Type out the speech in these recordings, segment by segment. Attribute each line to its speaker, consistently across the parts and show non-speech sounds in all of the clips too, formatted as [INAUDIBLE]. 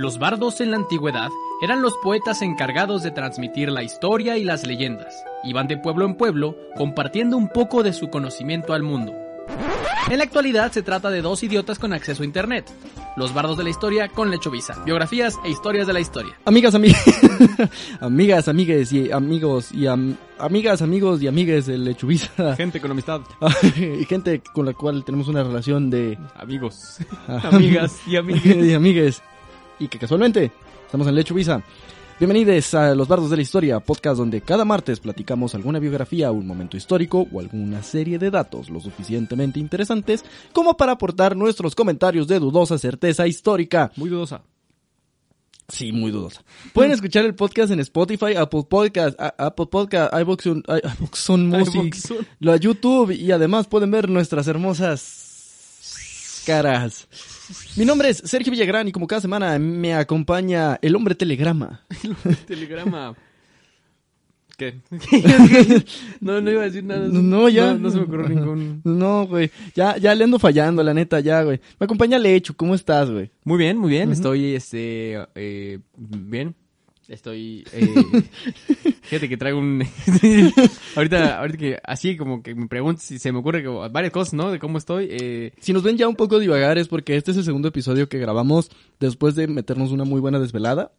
Speaker 1: Los bardos en la antigüedad eran los poetas encargados de transmitir la historia y las leyendas. Iban de pueblo en pueblo compartiendo un poco de su conocimiento al mundo. En la actualidad se trata de dos idiotas con acceso a internet. Los bardos de la historia con Lechovisa. Biografías e historias de la historia.
Speaker 2: Amigas, amigas, [LAUGHS] amigas, amigues y amigos y am- amigas, amigos y amigues de Lechuvisa.
Speaker 1: Gente con amistad. [LAUGHS]
Speaker 2: y gente con la cual tenemos una relación de
Speaker 1: Amigos. Amigas y [LAUGHS] amigues.
Speaker 2: y amigues. Y que casualmente estamos en Lechuvisa. Bienvenidos a Los Bardos de la Historia, podcast donde cada martes platicamos alguna biografía, un momento histórico o alguna serie de datos lo suficientemente interesantes como para aportar nuestros comentarios de dudosa certeza histórica.
Speaker 1: Muy dudosa.
Speaker 2: Sí, muy dudosa. Pueden escuchar el podcast en Spotify, Apple Podcast, a- Apple Podcast, [LAUGHS] Music, la YouTube y además pueden ver nuestras hermosas caras. Mi nombre es Sergio Villagrán y como cada semana me acompaña el hombre telegrama. [LAUGHS]
Speaker 1: Telegrama. ¿Qué? [LAUGHS] no, no iba a decir nada.
Speaker 2: No, ya.
Speaker 1: No, no se me ocurrió ningún.
Speaker 2: No, güey. Ya, ya le ando fallando, la neta, ya, güey. Me acompaña Lecho, ¿cómo estás, güey?
Speaker 1: Muy bien, muy bien. Estoy, este, eh, bien. Estoy, eh, [LAUGHS] fíjate que traigo un, [LAUGHS] ahorita, ahorita que, así como que me preguntas si se me ocurre como varias cosas, ¿no? De cómo estoy, eh,
Speaker 2: Si nos ven ya un poco divagar es porque este es el segundo episodio que grabamos después de meternos una muy buena desvelada.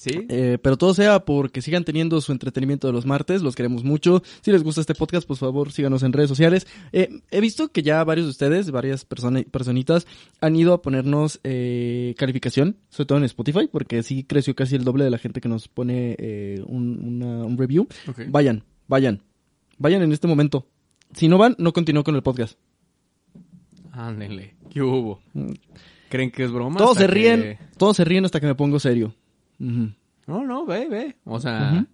Speaker 1: ¿Sí?
Speaker 2: Eh, pero todo sea porque sigan teniendo su entretenimiento de los martes, los queremos mucho. Si les gusta este podcast, por favor, síganos en redes sociales. Eh, he visto que ya varios de ustedes, varias persona- personitas, han ido a ponernos eh, calificación, sobre todo en Spotify, porque sí creció casi el doble de la gente que nos pone eh, un, una- un review. Vayan, vayan, vayan en este momento. Si no van, no continúo con el podcast.
Speaker 1: Ándele, ¿qué hubo?
Speaker 2: Mm.
Speaker 1: ¿Creen que es broma?
Speaker 2: Todos se ríen,
Speaker 1: que-
Speaker 2: todos se ríen hasta que me pongo serio.
Speaker 1: No, no, ve, ve, o sea,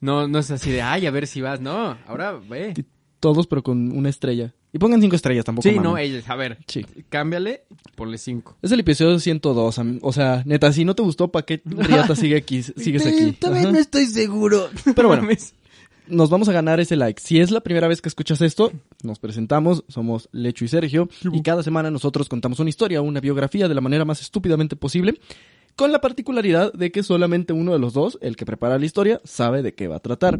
Speaker 1: no, no es así de, ay, a ver si vas, no, ahora ve.
Speaker 2: Todos, pero con una estrella. Y pongan cinco estrellas tampoco.
Speaker 1: Sí, no, ellos, a ver,
Speaker 2: Sí.
Speaker 1: cámbiale, ponle cinco.
Speaker 2: Es el episodio 102, am- o sea, neta, si no te gustó, ¿para qué riata sigue aquí, [LAUGHS] sigues aquí?
Speaker 1: Todavía no estoy seguro. [LAUGHS]
Speaker 2: Pero bueno. Nos vamos a ganar ese like. Si es la primera vez que escuchas esto, nos presentamos, somos Lecho y Sergio, y cada semana nosotros contamos una historia, una biografía de la manera más estúpidamente posible, con la particularidad de que solamente uno de los dos, el que prepara la historia, sabe de qué va a tratar.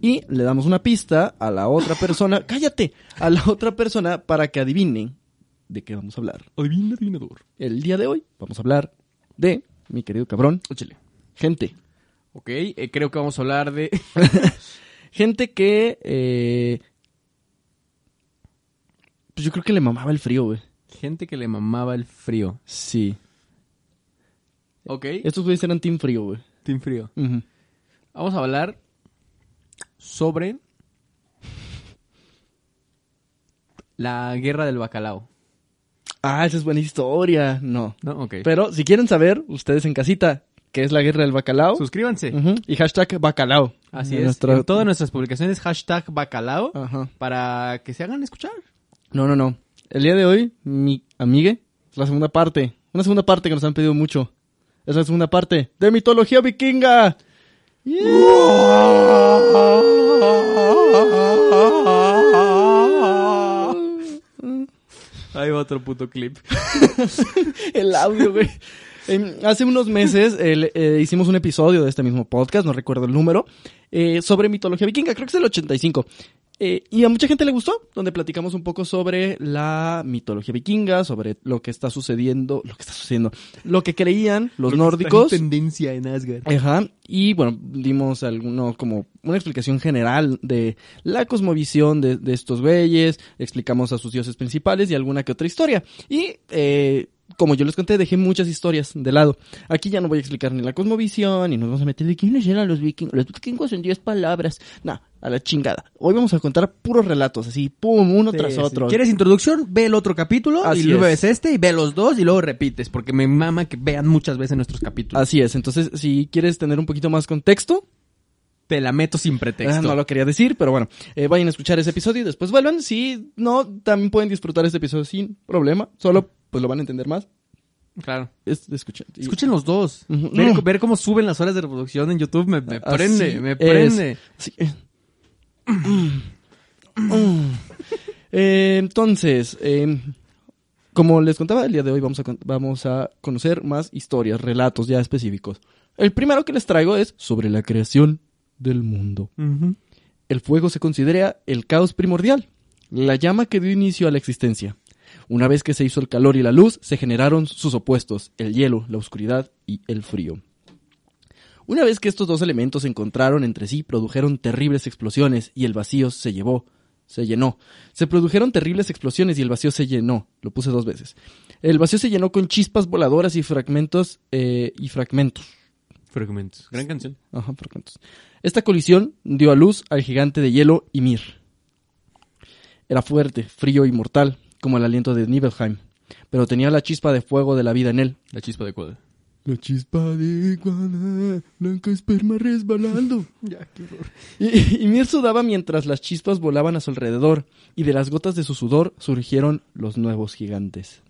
Speaker 2: Y le damos una pista a la otra persona, [LAUGHS] cállate, a la otra persona para que adivine de qué vamos a hablar.
Speaker 1: Adivina, adivinador.
Speaker 2: El día de hoy vamos a hablar de, mi querido cabrón,
Speaker 1: Échale.
Speaker 2: gente.
Speaker 1: Ok, eh, creo que vamos a hablar de... [LAUGHS]
Speaker 2: Gente que, eh, pues yo creo que le mamaba el frío, güey.
Speaker 1: Gente que le mamaba el frío.
Speaker 2: Sí.
Speaker 1: Ok.
Speaker 2: Estos güeyes eran team frío, güey.
Speaker 1: Team frío. Vamos a hablar sobre la guerra del bacalao.
Speaker 2: Ah, esa es buena historia. No.
Speaker 1: ¿No? Ok.
Speaker 2: Pero si quieren saber, ustedes en casita, qué es la guerra del bacalao.
Speaker 1: Suscríbanse.
Speaker 2: Y hashtag bacalao.
Speaker 1: Así
Speaker 2: En
Speaker 1: es.
Speaker 2: nuestra-
Speaker 1: En todas nuestras publicaciones, hashtag bacalao,
Speaker 2: Ajá.
Speaker 1: para que se hagan escuchar.
Speaker 2: No, no, no. El día de hoy, mi amigue, es la segunda parte. Una segunda parte que nos han pedido mucho. Es la segunda parte de mitología vikinga.
Speaker 1: Ahí va otro puto clip. [LAUGHS]
Speaker 2: El audio, güey. Em, hace unos meses [LAUGHS] eh, hicimos un episodio de este mismo podcast, no recuerdo el número, eh, sobre mitología vikinga, creo que es el 85. Eh, y a mucha gente le gustó, donde platicamos un poco sobre la mitología vikinga, sobre lo que está sucediendo, lo que está sucediendo, lo que creían los nórdicos.
Speaker 1: tendencia en Asgard.
Speaker 2: Ajá, y bueno, dimos alguno como una explicación general de la cosmovisión de, de estos güeyes, explicamos a sus dioses principales y alguna que otra historia. Y eh, como yo les conté, dejé muchas historias de lado. Aquí ya no voy a explicar ni la cosmovisión, ni nos vamos a meter de quiénes eran los vikingos. Los vikingos en 10 palabras. No, a la chingada. Hoy vamos a contar puros relatos, así, pum, uno tras otro.
Speaker 1: ¿Quieres introducción? Ve el otro capítulo
Speaker 2: Así
Speaker 1: y luego
Speaker 2: es.
Speaker 1: ves este y ve los dos y luego repites, porque me mama que vean muchas veces nuestros capítulos.
Speaker 2: Así es, entonces si quieres tener un poquito más contexto,
Speaker 1: Te la meto sin pretexto.
Speaker 2: Ah, no lo quería decir, pero bueno, eh, vayan a escuchar ese episodio y después vuelvan. Si no, también pueden disfrutar este episodio sin problema. Solo, pues lo van a entender más.
Speaker 1: Claro.
Speaker 2: Es, escuchen. Y-
Speaker 1: Escuchen los dos. Ver,
Speaker 2: No.
Speaker 1: ver cómo suben las horas de reproducción en YouTube me, me
Speaker 2: Así
Speaker 1: prende, me
Speaker 2: es.
Speaker 1: prende.
Speaker 2: Sí. Eh, entonces, eh, Como les contaba, el día de hoy vamos a, vamos a conocer más historias, relatos ya específicos. El primero que les traigo es sobre la creación del mundo. El fuego se considera el caos primordial, la llama que dio inicio a la existencia. Una vez que se hizo el calor y la luz, se generaron sus opuestos, el hielo, la oscuridad y el frío. Una vez que estos dos elementos se encontraron entre sí, produjeron terribles explosiones y el vacío se llevó, se llenó. Se produjeron terribles explosiones y el vacío se llenó. Lo puse dos veces. El vacío se llenó con chispas voladoras y fragmentos eh, y fragmentos.
Speaker 1: Fragmentos. Gran canción.
Speaker 2: Ajá, fragmentos. Esta colisión dio a luz al gigante de hielo Ymir. Era fuerte, frío y mortal, como el aliento de Nibelheim, pero tenía la chispa de fuego de la vida en él.
Speaker 1: La chispa de cuadra.
Speaker 2: La chispa de iguana, blanca esperma resbalando. [LAUGHS]
Speaker 1: Ya, qué horror.
Speaker 2: Y, Ymir sudaba mientras las chispas volaban a su alrededor, y de las gotas de su sudor surgieron los nuevos gigantes.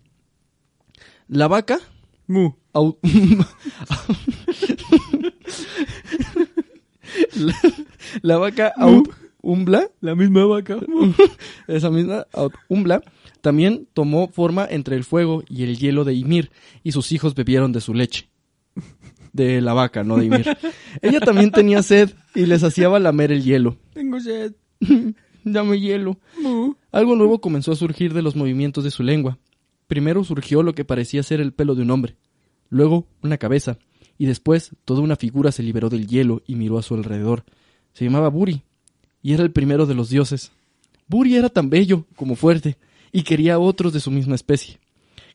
Speaker 2: La vaca
Speaker 1: Mu.
Speaker 2: au- [LAUGHS] la, la vaca au- Umbla,
Speaker 1: La misma vaca. [LAUGHS]
Speaker 2: esa misma au- Umbla, también tomó forma entre el fuego y el hielo de Ymir, y sus hijos bebieron de su leche. De la vaca, no de Ymir. [LAUGHS] Ella también tenía sed y les hacía lamer el hielo.
Speaker 1: Tengo sed. [LAUGHS]
Speaker 2: Dame hielo. Algo nuevo comenzó a surgir de los movimientos de su lengua. Primero surgió lo que parecía ser el pelo de un hombre, luego una cabeza, y después toda una figura se liberó del hielo y miró a su alrededor. Se llamaba Buri, y era el primero de los dioses. Buri era tan bello como fuerte, y quería a otros de su misma especie.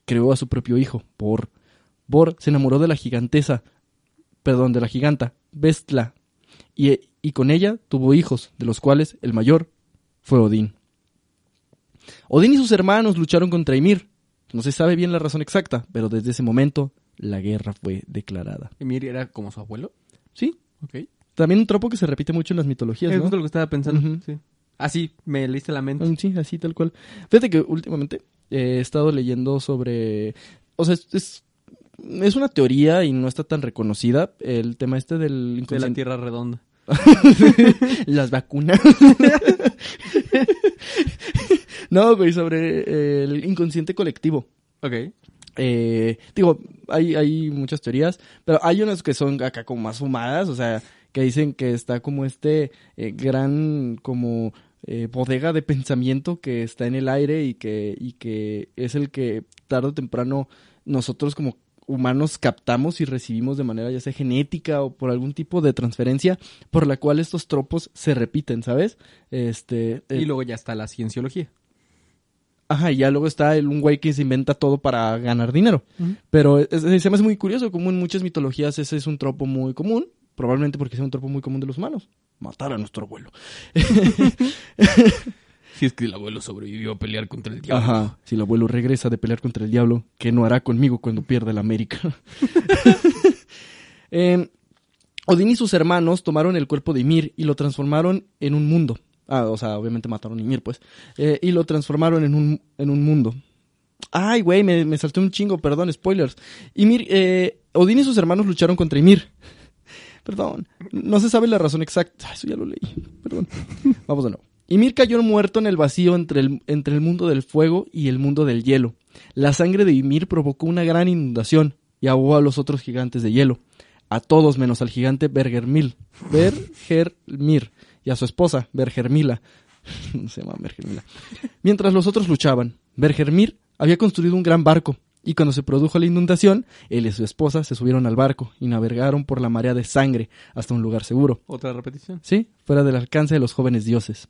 Speaker 2: Creó a su propio hijo, Bor. Bor se enamoró de la gigantesa, perdón, de la giganta, Bestla, y, y con ella tuvo hijos, de los cuales el mayor fue Odín. Odín y sus hermanos lucharon contra Ymir. No se sabe bien la razón exacta, pero desde ese momento la guerra fue declarada.
Speaker 1: Emir era como su abuelo.
Speaker 2: Sí,
Speaker 1: Ok.
Speaker 2: también un tropo que se repite mucho en las mitologías,
Speaker 1: Es lo que estaba pensando. Sí. Así, me leíste la mente.
Speaker 2: Sí, así tal cual. Fíjate que últimamente eh, he estado leyendo sobre... O sea, es, es, es una teoría y no está tan reconocida el tema este del
Speaker 1: de la
Speaker 2: inconsciente.
Speaker 1: Tierra redonda. [LAUGHS]
Speaker 2: Las vacunas. no, güey, sobre eh, el inconsciente colectivo.
Speaker 1: Ok.
Speaker 2: Eh, digo, hay, hay muchas teorías, pero hay unas que son acá como más fumadas, o sea, que dicen que está como este eh, gran como eh, bodega de pensamiento que está en el aire y que, y que es el que tarde o temprano nosotros como humanos captamos y recibimos de manera ya sea genética o por algún tipo de transferencia por la cual estos tropos se repiten, ¿sabes? Este
Speaker 1: Y
Speaker 2: eh,
Speaker 1: luego ya está la cienciología.
Speaker 2: Ajá, y ya luego está el, un güey que se inventa todo para ganar dinero. Pero es- es- se me hace muy curioso, como en muchas mitologías ese es un tropo muy común, probablemente porque sea un tropo muy común de los humanos. Matar a nuestro abuelo. [LAUGHS]
Speaker 1: Si es que el abuelo sobrevivió a pelear contra el diablo.
Speaker 2: Ajá, si el abuelo regresa de pelear contra el diablo, ¿qué no hará conmigo cuando pierda la América? [LAUGHS] Eh, Odín y sus hermanos tomaron el cuerpo de Ymir y lo transformaron en un mundo. Ah, o sea, obviamente mataron a Ymir, pues. Eh, y lo transformaron en un, en un mundo. Ay, güey, me, me salté un chingo, perdón, spoilers. Ymir, eh, Odín y sus hermanos lucharon contra Ymir. Perdón, no se sabe la razón exacta. Eso ya lo leí, perdón. Vamos de nuevo. Ymir cayó muerto en el vacío entre el, entre el mundo del fuego y el mundo del hielo. La sangre de Ymir provocó una gran inundación y ahogó a los otros gigantes de hielo. A todos menos al gigante Bergermil. Bergermir. Y a su esposa, Bergermila. [LAUGHS] Se llama Bergermila. Mientras los otros luchaban, Bergermir había construido un gran barco. Y cuando se produjo la inundación, él y su esposa se subieron al barco y navegaron por la marea de sangre hasta un lugar seguro.
Speaker 1: Otra repetición.
Speaker 2: Sí, fuera del alcance de los jóvenes dioses.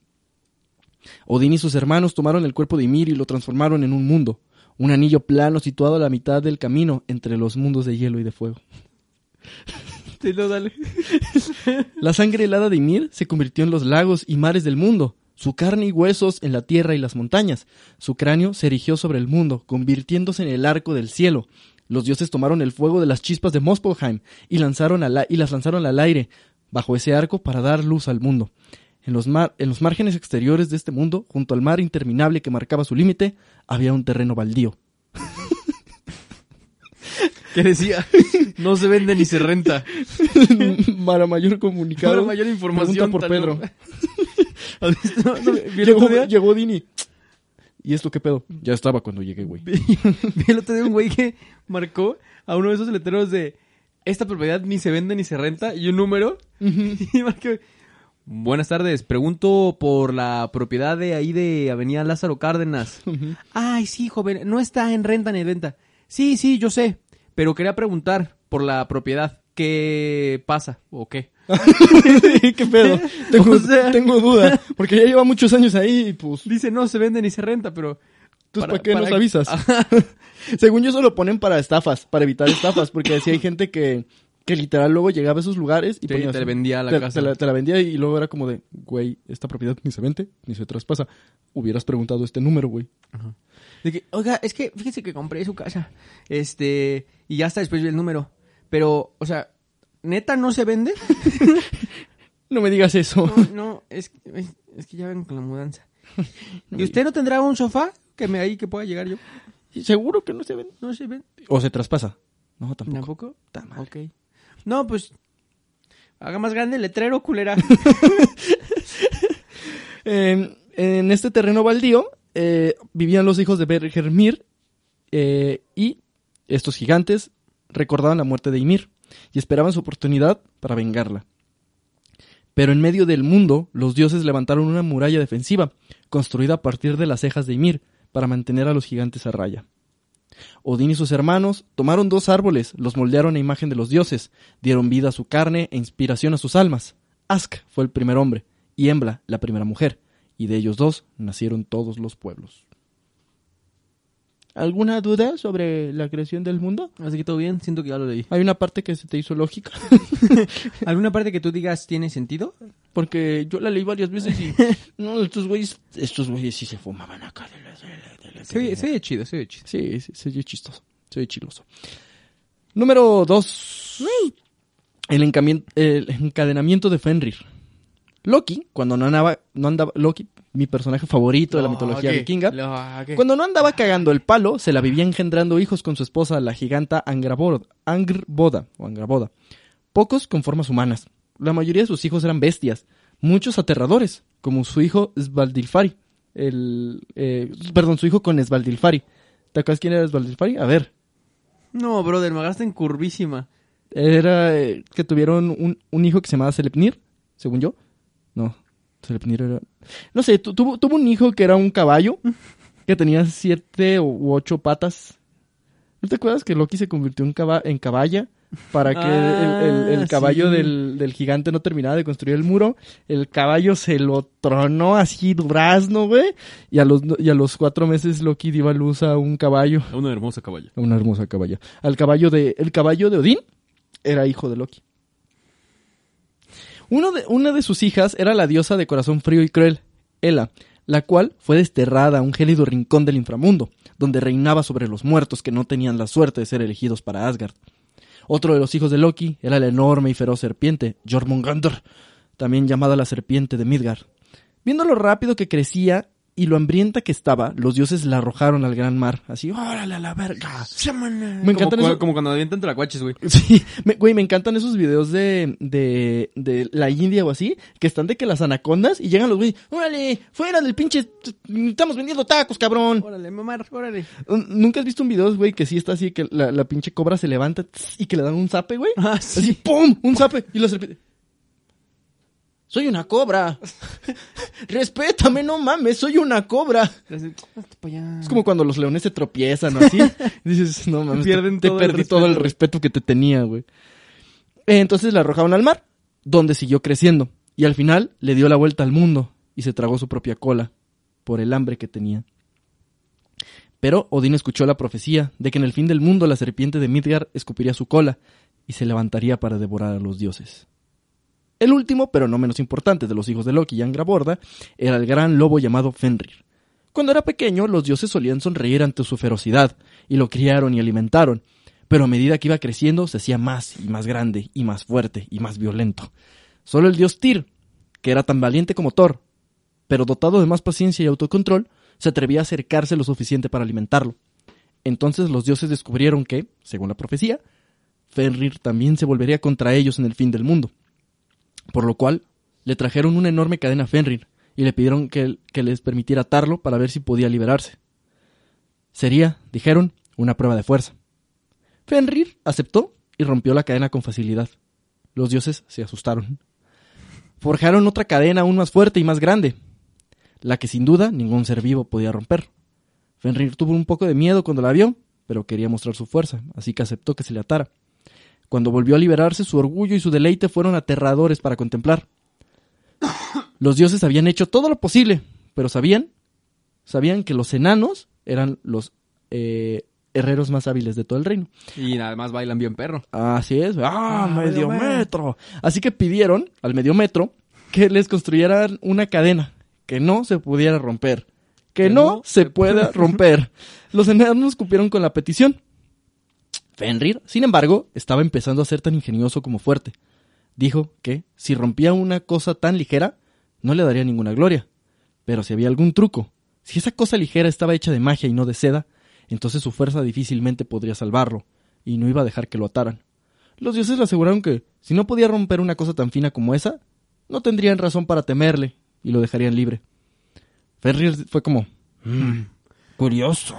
Speaker 2: Odín y sus hermanos tomaron el cuerpo de Ymir y lo transformaron en un mundo, un anillo plano situado a la mitad del camino entre los mundos de hielo y de fuego.
Speaker 1: Sí, no, dale. [LAUGHS]
Speaker 2: La sangre helada de Ymir se convirtió en los lagos y mares del mundo, su carne y huesos en la tierra y las montañas. Su cráneo se erigió sobre el mundo, convirtiéndose en el arco del cielo. Los dioses tomaron el fuego de las chispas de Muspelheim y, lanzaron las lanzaron al aire bajo ese arco para dar luz al mundo. En los márgenes exteriores de este mundo, junto al mar interminable que marcaba su límite, había un terreno baldío.
Speaker 1: ¿Qué decía? [LAUGHS] No se vende ni se renta. [LAUGHS]
Speaker 2: Para mayor comunicado,
Speaker 1: Para mayor información.
Speaker 2: pregunta por Pedro. [LAUGHS]
Speaker 1: ¿Has visto? No, ¿vieron
Speaker 2: Llegó, Dini. ¿y esto qué pedo? Ya estaba cuando llegué, güey.
Speaker 1: Vi el otro día un güey que marcó a uno de esos letreros de esta propiedad ni se vende ni se renta y un número. y marcó, Buenas tardes, pregunto por la propiedad de ahí de Avenida Lázaro Cárdenas. Ay, sí, joven, no está en renta ni en venta. Sí, sí, yo sé, pero quería preguntar por la propiedad. ¿Qué pasa o qué? [LAUGHS]
Speaker 2: ¿Qué pedo? [LAUGHS] Tengo,
Speaker 1: O sea-
Speaker 2: tengo duda. Porque ya lleva muchos años ahí y pues...
Speaker 1: Dice, no se vende ni se renta, pero...
Speaker 2: ¿Tú para, qué nos avisas? [LAUGHS] Según yo, eso lo ponen para estafas, para evitar estafas, porque así hay gente que, que literal luego llegaba a esos lugares y
Speaker 1: Sí,
Speaker 2: ponía
Speaker 1: te
Speaker 2: así-
Speaker 1: vendía la
Speaker 2: te,
Speaker 1: casa.
Speaker 2: te la, te la vendía y luego era como de, güey, esta propiedad ni se vende, ni se traspasa. Hubieras preguntado este número, güey.
Speaker 1: De que, oiga, es que fíjese que compré su casa. Este, y ya está después el número. Pero, o sea, ¿neta no se vende? [LAUGHS]
Speaker 2: No me digas eso.
Speaker 1: No, no, es, es, es que ya ven con la mudanza. [LAUGHS] ¿Y usted no tendrá un sofá que me ahí que pueda llegar yo?
Speaker 2: Seguro que no se vende.
Speaker 1: No se vende.
Speaker 2: O se traspasa. No, tampoco.
Speaker 1: ¿Tampoco?
Speaker 2: Ta madre.
Speaker 1: Ok. No, pues, haga más grande el letrero, culera. [LAUGHS]
Speaker 2: Eh, en este terreno baldío eh, vivían los hijos de Bergermir eh, y estos gigantes recordaban la muerte de Ymir y esperaban su oportunidad para vengarla. Pero en medio del mundo, los dioses levantaron una muralla defensiva, construida a partir de las cejas de Ymir, para mantener a los gigantes a raya. Odín y sus hermanos tomaron dos árboles, los moldearon a imagen de los dioses, dieron vida a su carne e inspiración a sus almas. Ask fue el primer hombre, y Embla la primera mujer, y de ellos dos nacieron todos los pueblos. ¿Alguna duda sobre la creación del mundo?
Speaker 1: Así que todo bien, siento que ya lo leí.
Speaker 2: Hay una parte que se te hizo lógica, [LAUGHS]
Speaker 1: ¿Alguna parte que tú digas tiene sentido?
Speaker 2: porque yo la leí varias veces y no, estos güeyes, estos güeyes sí se fumaban acá de la, de la- de la-
Speaker 1: Se oye, se oye chido, se oye chido.
Speaker 2: Sí, sí, se oye chistoso, se oye chiloso. Número dos. El, encamien- el encadenamiento de Fenrir. Loki, cuando no andaba, no andaba, Loki, mi personaje favorito de la mitología vikinga, cuando no andaba cagando el palo, se la vivía engendrando hijos con su esposa, la giganta Angrabod- Angrboda, o Angraboda. Pocos con formas humanas. La mayoría de sus hijos eran bestias, muchos aterradores, como su hijo Svaldilfari. El, eh, perdón, su hijo con Svaldilfari. ¿Te acuerdas quién era Svaldilfari? A ver,
Speaker 1: No, brother, me agarraste en curvísima.
Speaker 2: era eh, que tuvieron un, un hijo que se llamaba Selepnir, según yo. No, Selepnir era... No sé, tu- tuvo, tuvo un hijo que era un caballo, [LAUGHS] que tenía siete u ocho patas. ¿No te acuerdas que Loki se convirtió en, caba- en caballa? Para que el, el- el
Speaker 1: Ah,
Speaker 2: caballo
Speaker 1: sí.
Speaker 2: del, del gigante no terminara de construir el muro. El caballo se lo tronó así durazno, güey. Y a los, y a los cuatro meses Loki dio a luz a un caballo.
Speaker 1: Una hermosa caballa.
Speaker 2: Una hermosa caballa. Al caballo de, el caballo de Odín era hijo de Loki. Uno de, una de sus hijas era la diosa de corazón frío y cruel, Hela, la cual fue desterrada a un gélido rincón del inframundo, donde reinaba sobre los muertos que no tenían la suerte de ser elegidos para Asgard. Otro de los hijos de Loki era la enorme y feroz serpiente, Jormungandr, también llamada la serpiente de Midgard. Viendo lo rápido que crecía y lo hambrienta que estaba, los dioses la arrojaron al gran mar, así, ¡órale a la verga! Me encantan
Speaker 1: como,
Speaker 2: esos-
Speaker 1: como cuando avientan tlacuaches, güey. [LAUGHS]
Speaker 2: Sí, me- güey, me encantan esos videos de, de, de la India o así, que están de que las anacondas y llegan los güeyes, órale, fuera del pinche, estamos vendiendo tacos, cabrón.
Speaker 1: Órale, mamar, órale.
Speaker 2: Un- ¿Nunca has visto un video, güey, que sí está así, que la, la pinche cobra se levanta tss, y que le dan un zape, güey?
Speaker 1: Ah,
Speaker 2: Así, ¡pum! Un zape. Y la serpiente. Soy una cobra. [LAUGHS] Respétame, no mames, soy una cobra. Es como cuando los leones se tropiezan o así. [LAUGHS] Dices, no mames,
Speaker 1: Pierden
Speaker 2: te, te
Speaker 1: todo el
Speaker 2: perdí todo el
Speaker 1: respeto.
Speaker 2: que te tenía, güey. Entonces la arrojaron al mar, donde siguió creciendo. Y al final le dio la vuelta al mundo y se tragó su propia cola por el hambre que tenía. Pero Odín escuchó la profecía de que en el fin del mundo la serpiente de Midgard escupiría su cola y se levantaría para devorar a los dioses. El último, pero no menos importante, de los hijos de Loki y Angraborda, era el gran lobo llamado Fenrir. Cuando era pequeño, los dioses solían sonreír ante su ferocidad, y lo criaron y alimentaron, pero a medida que iba creciendo se hacía más y más grande, y más fuerte y más violento. Solo el dios Tyr, que era tan valiente como Thor, pero dotado de más paciencia y autocontrol, se atrevía a acercarse lo suficiente para alimentarlo. Entonces los dioses descubrieron que, según la profecía, Fenrir también se volvería contra ellos en el fin del mundo. Por lo cual, le trajeron una enorme cadena a Fenrir y le pidieron que, que les permitiera atarlo para ver si podía liberarse. Sería, dijeron, una prueba de fuerza. Fenrir aceptó y rompió la cadena con facilidad. Los dioses se asustaron. Forjaron otra cadena aún más fuerte y más grande, la que sin duda ningún ser vivo podía romper. Fenrir tuvo un poco de miedo cuando la vio, pero quería mostrar su fuerza, así que aceptó que se le atara. Cuando volvió a liberarse, su orgullo y su deleite fueron aterradores para contemplar. Los dioses habían hecho todo lo posible, pero sabían, sabían que los enanos eran los eh, herreros más hábiles de todo el reino.
Speaker 1: Y además bailan bien perro.
Speaker 2: Así es. ¡Ah, medio metro! Así que pidieron al medio metro que les construyeran una cadena que no se pudiera romper. Que, no, se pueda [LAUGHS] romper. Los enanos cumplieron con la petición. Fenrir, sin embargo, estaba empezando a ser tan ingenioso como fuerte. Dijo que, si rompía una cosa tan ligera, no le daría ninguna gloria. Pero si había algún truco, si esa cosa ligera estaba hecha de magia y no de seda, entonces su fuerza difícilmente podría salvarlo, y no iba a dejar que lo ataran. Los dioses le aseguraron que, si no podía romper una cosa tan fina como esa, no tendrían razón para temerle, y lo dejarían libre. Fenrir fue como, "Mm, curioso,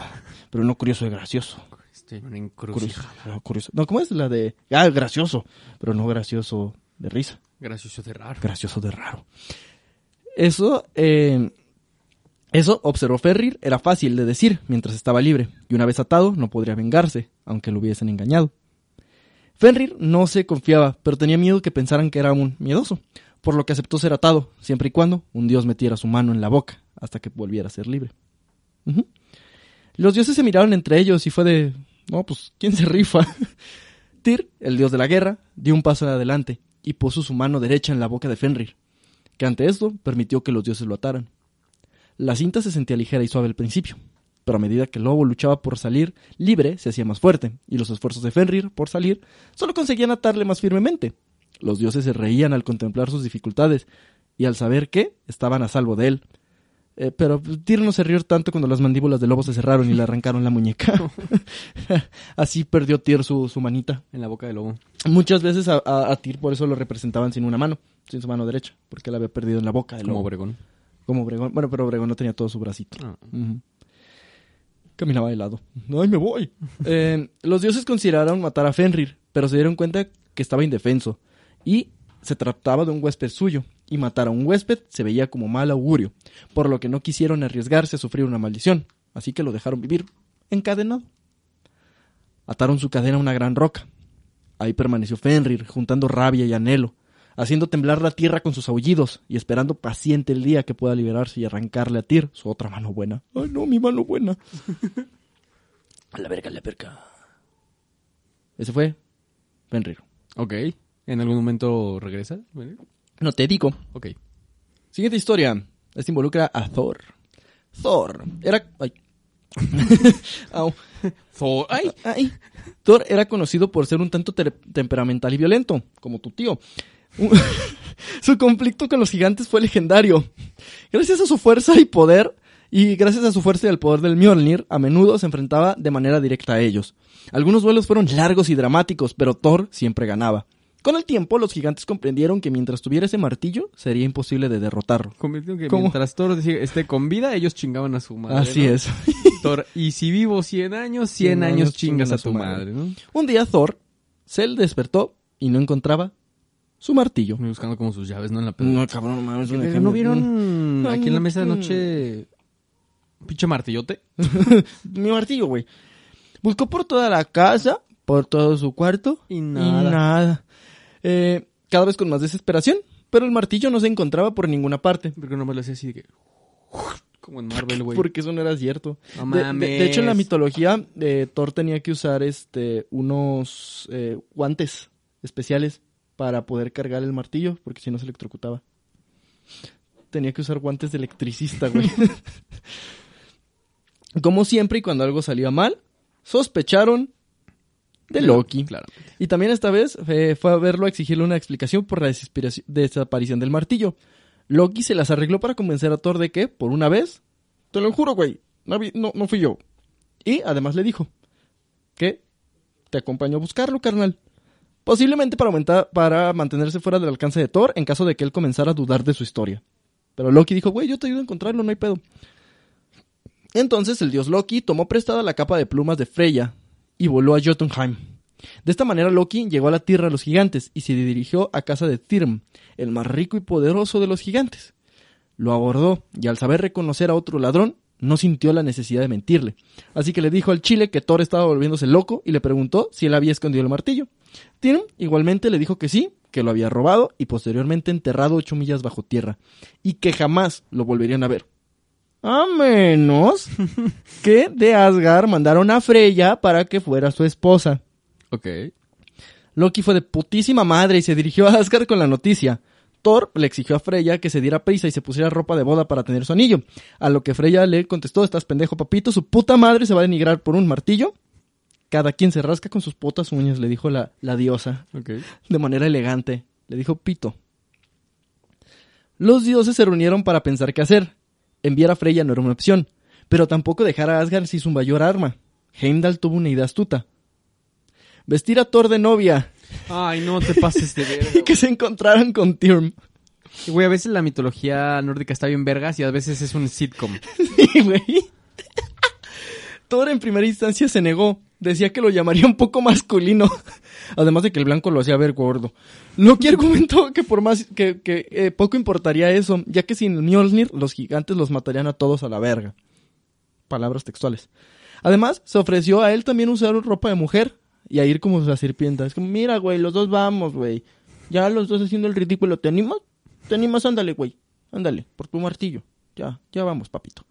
Speaker 2: pero no curioso de gracioso.
Speaker 1: Estoy en una encrucijada.
Speaker 2: no, curioso. No, ¿cómo es la de, ah, gracioso, pero no gracioso de risa?
Speaker 1: Gracioso de raro.
Speaker 2: gracioso de raro. Eso, eh, eso, observó Fenrir, era fácil de decir mientras estaba libre, y una vez atado no podría vengarse, aunque lo hubiesen engañado. Fenrir no se confiaba, pero tenía miedo que pensaran que era un miedoso, por lo que aceptó ser atado, siempre y cuando un dios metiera su mano en la boca, hasta que volviera a ser libre. Los dioses se miraron entre ellos y fue de, no, pues, ¿quién se rifa? [LAUGHS] Tyr, el dios de la guerra, dio un paso adelante y puso su mano derecha en la boca de Fenrir, que ante esto permitió que los dioses lo ataran. La cinta se sentía ligera y suave al principio, pero a medida que el lobo luchaba por salir libre, se hacía más fuerte, y los esfuerzos de Fenrir por salir solo conseguían atarle más firmemente. Los dioses se reían al contemplar sus dificultades y al saber que estaban a salvo de él. Eh, pero Tyr no se rió tanto cuando las mandíbulas del lobo se cerraron y le arrancaron la muñeca. [LAUGHS] [LAUGHS] Así perdió Tyr su, su manita.
Speaker 1: En la boca del lobo.
Speaker 2: Muchas veces a, a, a Tyr por eso lo representaban sin una mano, sin su mano derecha, porque él había perdido en la boca del
Speaker 1: Como
Speaker 2: lobo.
Speaker 1: Obregón.
Speaker 2: Como Obregón. Bueno, pero Obregón no tenía todo su bracito.
Speaker 1: Ah.
Speaker 2: Caminaba de lado. ¡Ay, me voy! Eh, los dioses consideraron matar a Fenrir, pero se dieron cuenta que estaba indefenso. Y se trataba de un huésped suyo. Y matar a un huésped se veía como mal augurio, por lo que no quisieron arriesgarse a sufrir una maldición. Así que lo dejaron vivir encadenado. Ataron su cadena a una gran roca. Ahí permaneció Fenrir, juntando rabia y anhelo, haciendo temblar la tierra con sus aullidos y esperando paciente el día que pueda liberarse y arrancarle a Tyr su otra mano buena. ¡Ay, no, mi mano buena! a [LAUGHS] la verga, a la verga. Ese fue Fenrir.
Speaker 1: Ok. ¿En algún momento regresa?
Speaker 2: No te digo.
Speaker 1: Ok.
Speaker 2: Siguiente historia. Esta involucra a Thor. Thor era... Ay. [LAUGHS] Au.
Speaker 1: Thor. ¡Ay!
Speaker 2: Ay. Thor era conocido por ser un tanto te- temperamental y violento, como tu tío. [LAUGHS] Su conflicto con los gigantes fue legendario. Gracias a su fuerza y poder, y gracias a su fuerza y al poder del Mjolnir, a menudo se enfrentaba de manera directa a ellos. Algunos duelos fueron largos y dramáticos, pero Thor siempre ganaba. Con el tiempo, los gigantes comprendieron que mientras tuviera ese martillo, sería imposible de derrotarlo.
Speaker 1: Convirtió que
Speaker 2: ¿Cómo?
Speaker 1: mientras Thor esté con vida, ellos chingaban a su madre.
Speaker 2: Así
Speaker 1: ¿no?
Speaker 2: es. [LAUGHS]
Speaker 1: Thor, y si vivo 100 años, 100
Speaker 2: 100
Speaker 1: años chingas
Speaker 2: chingan
Speaker 1: a tu madre, ¿no?
Speaker 2: Un día Thor, Cell despertó y no encontraba su martillo.
Speaker 1: Me buscando como sus llaves, ¿no? En la
Speaker 2: No, cabrón, no mames,
Speaker 1: ¿No vieron aquí en la mesa de
Speaker 2: Mm.
Speaker 1: noche un pinche martillote? [LAUGHS]
Speaker 2: Mi martillo, güey. Buscó por toda la casa, por todo su cuarto.
Speaker 1: Y
Speaker 2: Y
Speaker 1: nada.
Speaker 2: Eh, cada vez con más desesperación, pero el martillo no se encontraba por ninguna parte.
Speaker 1: Porque nomás lo hacía así de que... Como en Marvel, güey.
Speaker 2: Porque eso no era cierto.
Speaker 1: No
Speaker 2: De- de,
Speaker 1: mames.
Speaker 2: de hecho, en la mitología, eh, Thor tenía que usar este unos eh, guantes especiales para poder cargar el martillo, porque si no se electrocutaba. Tenía que usar guantes de electricista, güey. [LAUGHS] Como siempre, y cuando algo salía mal, sospecharon de Loki.
Speaker 1: Claro.
Speaker 2: Y también esta vez eh, fue a verlo a exigirle una explicación por la desaparición del martillo. Loki se las arregló para convencer a Thor de que, por una vez, te lo juro, güey, no, no, no fui yo. Y además le dijo que te acompañó a buscarlo, carnal. Posiblemente para aumentar, para mantenerse fuera del alcance de Thor en caso de que él comenzara a dudar de su historia. Pero Loki dijo, güey, yo te ayudo a encontrarlo, no hay pedo. Entonces el dios Loki tomó prestada la capa de plumas de Freya y voló a Jotunheim. De esta manera Loki llegó a la tierra de los gigantes y se dirigió a casa de Thrym, el más rico y poderoso de los gigantes. Lo abordó y al saber reconocer a otro ladrón, no sintió la necesidad de mentirle. Así que le dijo al chile que Thor estaba volviéndose loco y le preguntó si él había escondido el martillo. Thrym igualmente le dijo que sí, que lo había robado y posteriormente enterrado ocho millas bajo tierra, y que jamás lo volverían a ver. A menos que de Asgard mandaron a Freya para que fuera su esposa.
Speaker 1: Ok.
Speaker 2: Loki fue de putísima madre y se dirigió a Asgard con la noticia. Thor le exigió a Freya que se diera prisa y se pusiera ropa de boda para tener su anillo. A lo que Freya le contestó, estás pendejo papito, su puta madre se va a denigrar por un martillo. Cada quien se rasca con sus putas uñas, le dijo la, la diosa,
Speaker 1: Ok.
Speaker 2: de manera elegante. Le dijo pito. Los dioses se reunieron para pensar qué hacer. Enviar a Freya no era una opción, pero tampoco dejar a Asgard sin su mayor arma. Heimdall tuvo una idea astuta. Vestir a Thor de novia
Speaker 1: Ay, no te pases de verga. [LAUGHS]
Speaker 2: y que se encontraran con Tyrm.
Speaker 1: Güey, a veces la mitología nórdica está bien vergas y a veces es un sitcom. [LAUGHS]
Speaker 2: Sí, güey. Thor en primera instancia se negó. Decía que lo llamaría un poco masculino. [LAUGHS] Además de que el blanco lo hacía ver gordo. Loki argumentó que por más que, que, eh, poco importaría eso, ya que sin Mjolnir los gigantes los matarían a todos a la verga. Palabras textuales. Además, se ofreció a él también usar ropa de mujer y a ir como la sirvienta. Es como, mira, güey, los dos vamos, güey. Ya los dos haciendo el ridículo. ¿Te animas? ¿Te animas? Ándale, güey. Ándale, por tu martillo. Ya, ya vamos, papito.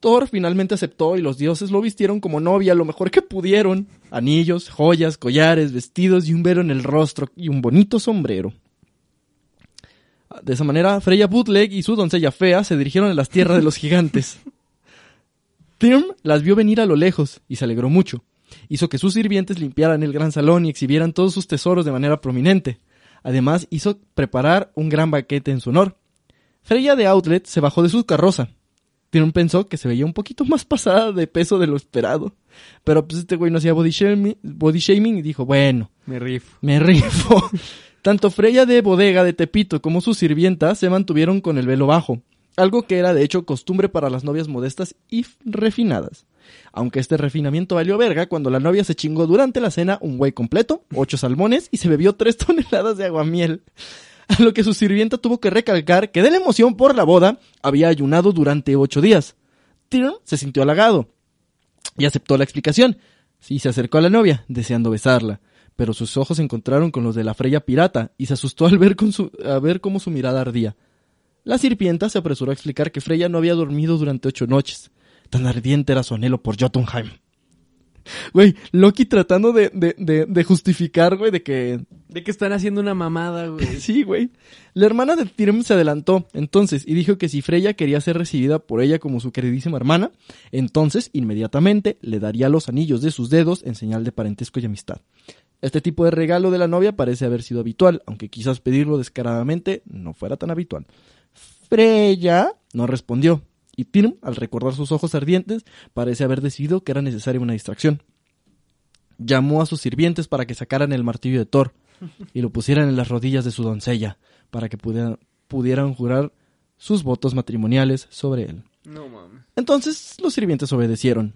Speaker 2: Thor finalmente aceptó y los dioses lo vistieron como novia lo mejor que pudieron. Anillos, joyas, collares, vestidos y un velo en el rostro y un bonito sombrero. De esa manera, Freya Bootleg y su doncella fea se dirigieron a las tierras de los [LAUGHS] gigantes. Thrym las vio venir a lo lejos y se alegró mucho. Hizo que sus sirvientes limpiaran el gran salón y exhibieran todos sus tesoros de manera prominente. Además, hizo preparar un gran banquete en su honor. Freya de Outlet se bajó de su carroza. Tyrm pensó que se veía un poquito más [LAUGHS] pasada de peso de lo esperado. Pero pues este güey no hacía body shaming, body shaming y dijo, bueno,
Speaker 1: Me rifo.
Speaker 2: me rifo. [LAUGHS] Tanto Freya de bodega de Tepito como su sirvienta se mantuvieron con el velo bajo, algo que era de hecho costumbre para las novias modestas y refinadas. Aunque este refinamiento valió verga cuando la novia se chingó durante la cena un güey completo, ocho salmones y se bebió tres [LAUGHS] toneladas de aguamiel. [LAUGHS] A lo que su sirvienta tuvo que recalcar que de la emoción por la boda había ayunado durante ocho días. Tyrm se sintió halagado y aceptó la explicación. Sí, se acercó a la novia, deseando besarla, pero sus ojos se encontraron con los de la Freya pirata y se asustó al ver, a ver cómo su mirada ardía. La sirvienta se apresuró a explicar que Freya no había dormido durante ocho noches. Tan ardiente era su anhelo por Jotunheim. Güey, Loki tratando de, de, de, de justificar, güey, de que
Speaker 1: De que están haciendo una mamada, güey. [LAUGHS]
Speaker 2: Sí, güey. La hermana de Tyrm se adelantó entonces y dijo que si Freya quería ser recibida por ella como su queridísima hermana, entonces inmediatamente le daría los anillos de sus dedos en señal de parentesco y amistad. Este tipo de regalo de la novia parece haber sido habitual, aunque quizás pedirlo descaradamente no fuera tan habitual. Freya no respondió, y Tyrm, al recordar sus ojos ardientes, parece haber decidido que era necesaria una distracción. Llamó a sus sirvientes para que sacaran el martillo de Thor y lo pusieran en las rodillas de su doncella, para que pudieran, pudieran jurar sus votos matrimoniales sobre él.
Speaker 1: No mames.
Speaker 2: Entonces los sirvientes obedecieron,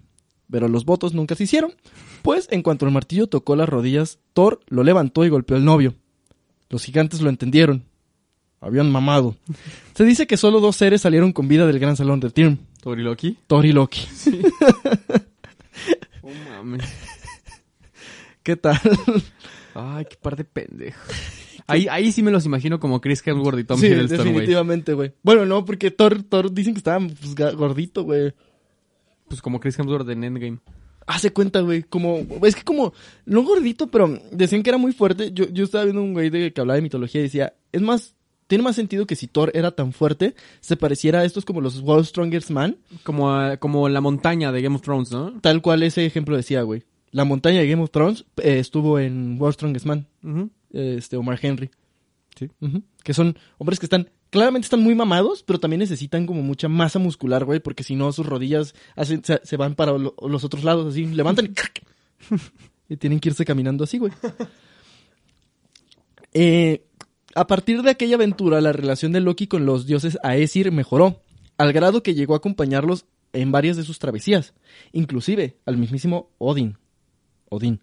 Speaker 2: pero los votos nunca se hicieron, pues en cuanto el martillo tocó las rodillas, Thor lo levantó y golpeó al novio. Los gigantes lo entendieron. Habían mamado. Se dice que solo dos seres salieron con vida del gran salón de Tyrm,
Speaker 1: ¿Tori Loki?
Speaker 2: Thor y Loki. [LAUGHS]
Speaker 1: Oh mames.
Speaker 2: ¿Qué tal?
Speaker 1: Ay, qué par de pendejos. [LAUGHS] Ahí, ahí sí me los imagino como Chris Hemsworth y Tom
Speaker 2: sí,
Speaker 1: Hiddleston, güey.
Speaker 2: definitivamente, güey. Bueno, no, porque Thor, Thor dicen que estaba pues, gordito, güey.
Speaker 1: Pues como Chris Hemsworth en Endgame.
Speaker 2: Hace cuenta, güey, como, es que como, no gordito, pero decían que era muy fuerte. Yo, yo estaba viendo un güey de, que hablaba de mitología y decía, es más, tiene más sentido que si Thor era tan fuerte, se pareciera a estos como los World Strongest Man,
Speaker 1: Como, como la montaña de Game of Thrones, ¿no?
Speaker 2: tal cual ese ejemplo decía, güey. La montaña de Game of Thrones eh, estuvo en World Strongest Man, este, Omar Henry.
Speaker 1: Sí.
Speaker 2: Que son hombres que están, claramente están muy mamados, pero también necesitan como mucha masa muscular, güey, porque si no sus rodillas hacen, se, se van para lo- los otros lados, así, levantan y, [LAUGHS] y tienen que irse caminando así, güey. Eh, A partir de aquella aventura, la relación de Loki con los dioses Aesir mejoró, al grado que llegó a acompañarlos en varias de sus travesías, inclusive al mismísimo Odin. Odín.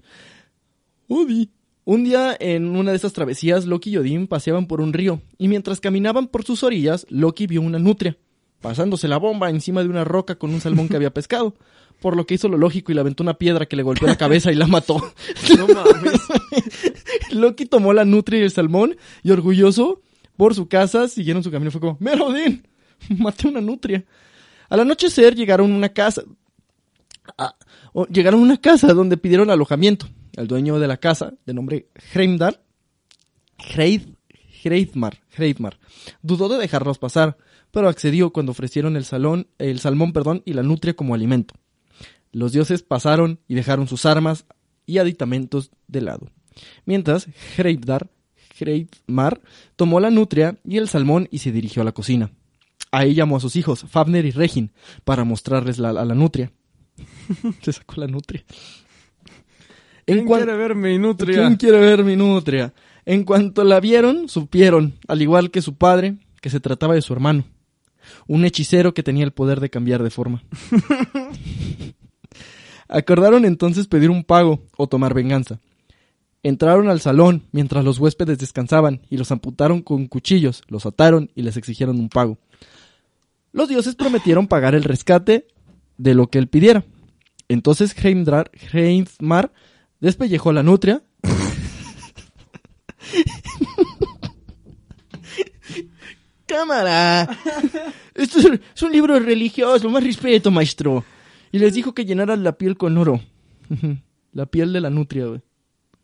Speaker 2: Odin. Un día, en una de estas travesías, Loki y Odín paseaban por un río, y mientras caminaban por sus orillas, Loki vio una nutria, pasándose la bomba encima de una roca con un salmón que había pescado, por lo que hizo lo lógico y le aventó una piedra que le golpeó la cabeza y la mató. [LAUGHS]
Speaker 1: No mames. [LAUGHS]
Speaker 2: Loki tomó la nutria y el salmón, y orgulloso, por su casa, siguieron su camino. Fue como, ¡Mira, Odín! [LAUGHS] Maté una nutria. Al anochecer llegaron a una casa. a- o- llegaron a una casa donde pidieron alojamiento. El dueño de la casa, de nombre Hreimdar, Hreid, Hreidmar, Hreidmar, dudó de dejarlos pasar, pero accedió cuando ofrecieron el salón, el salmón, perdón, y la nutria como alimento. Los dioses pasaron y dejaron sus armas y aditamentos de lado. Mientras, Hreidmar, tomó la nutria y el salmón y se dirigió a la cocina. Ahí llamó a sus hijos, Fafner y Regin, para mostrarles la, a la nutria. [LAUGHS] se sacó la nutria. En
Speaker 1: ¿Quién quiere ver mi nutria?
Speaker 2: ¿Quién quiere ver mi nutria? En cuanto la vieron, supieron, al igual que su padre, que se trataba de su hermano. Un hechicero que tenía el poder de cambiar de forma. [LAUGHS] Acordaron entonces pedir un pago o tomar venganza. Entraron al salón mientras los huéspedes descansaban y los amputaron con cuchillos, los ataron y les exigieron un pago. Los dioses prometieron pagar el rescate de lo que él pidiera. Entonces Heimdrar, Heimdmar despellejó la nutria. [LAUGHS] Cámara. [LAUGHS] Esto es, es un libro religioso, más respeto, maestro. Y les dijo que llenaran la piel con oro. La piel de la nutria, güey.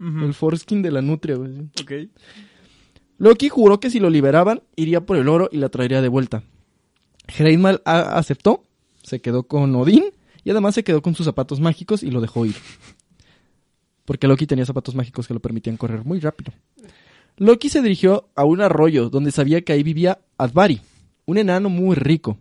Speaker 2: El foreskin de la nutria, güey.
Speaker 1: Ok.
Speaker 2: Loki juró que si lo liberaban, iría por el oro y la traería de vuelta. Hreidmar a- aceptó, se quedó con Odín y además se quedó con sus zapatos mágicos y lo dejó ir. Porque Loki tenía zapatos mágicos que lo permitían correr muy rápido. Loki se dirigió a un arroyo donde sabía que ahí vivía Advari, un enano muy rico,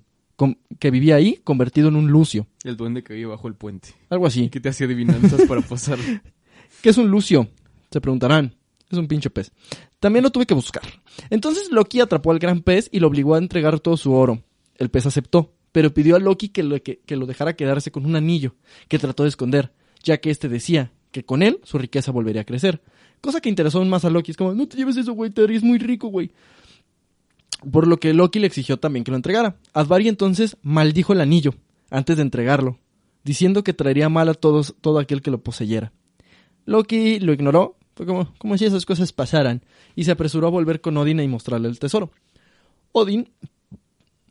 Speaker 2: que vivía ahí convertido en un lucio,
Speaker 1: El duende que vive bajo el puente.
Speaker 2: algo así.
Speaker 1: Que te hacía adivinanzas para pasar. [LAUGHS]
Speaker 2: ¿Qué es un lucio? Se preguntarán. Es un pinche pez. También lo tuve que buscar. Entonces Loki atrapó al gran pez y lo obligó a entregar todo su oro. El pez aceptó, pero pidió a Loki que lo, que, que lo dejara quedarse con un anillo, que trató de esconder, ya que éste decía que con él su riqueza volvería a crecer. Cosa que interesó aún más a Loki. Es como, no te lleves eso, güey, te harías muy rico, güey. Por lo que Loki le exigió también que lo entregara. Advari entonces maldijo el anillo antes de entregarlo, diciendo que traería mal a todos todo aquel que lo poseyera. Loki lo ignoró, fue como, como si esas cosas pasaran, y se apresuró a volver con Odin y mostrarle el tesoro. Odin,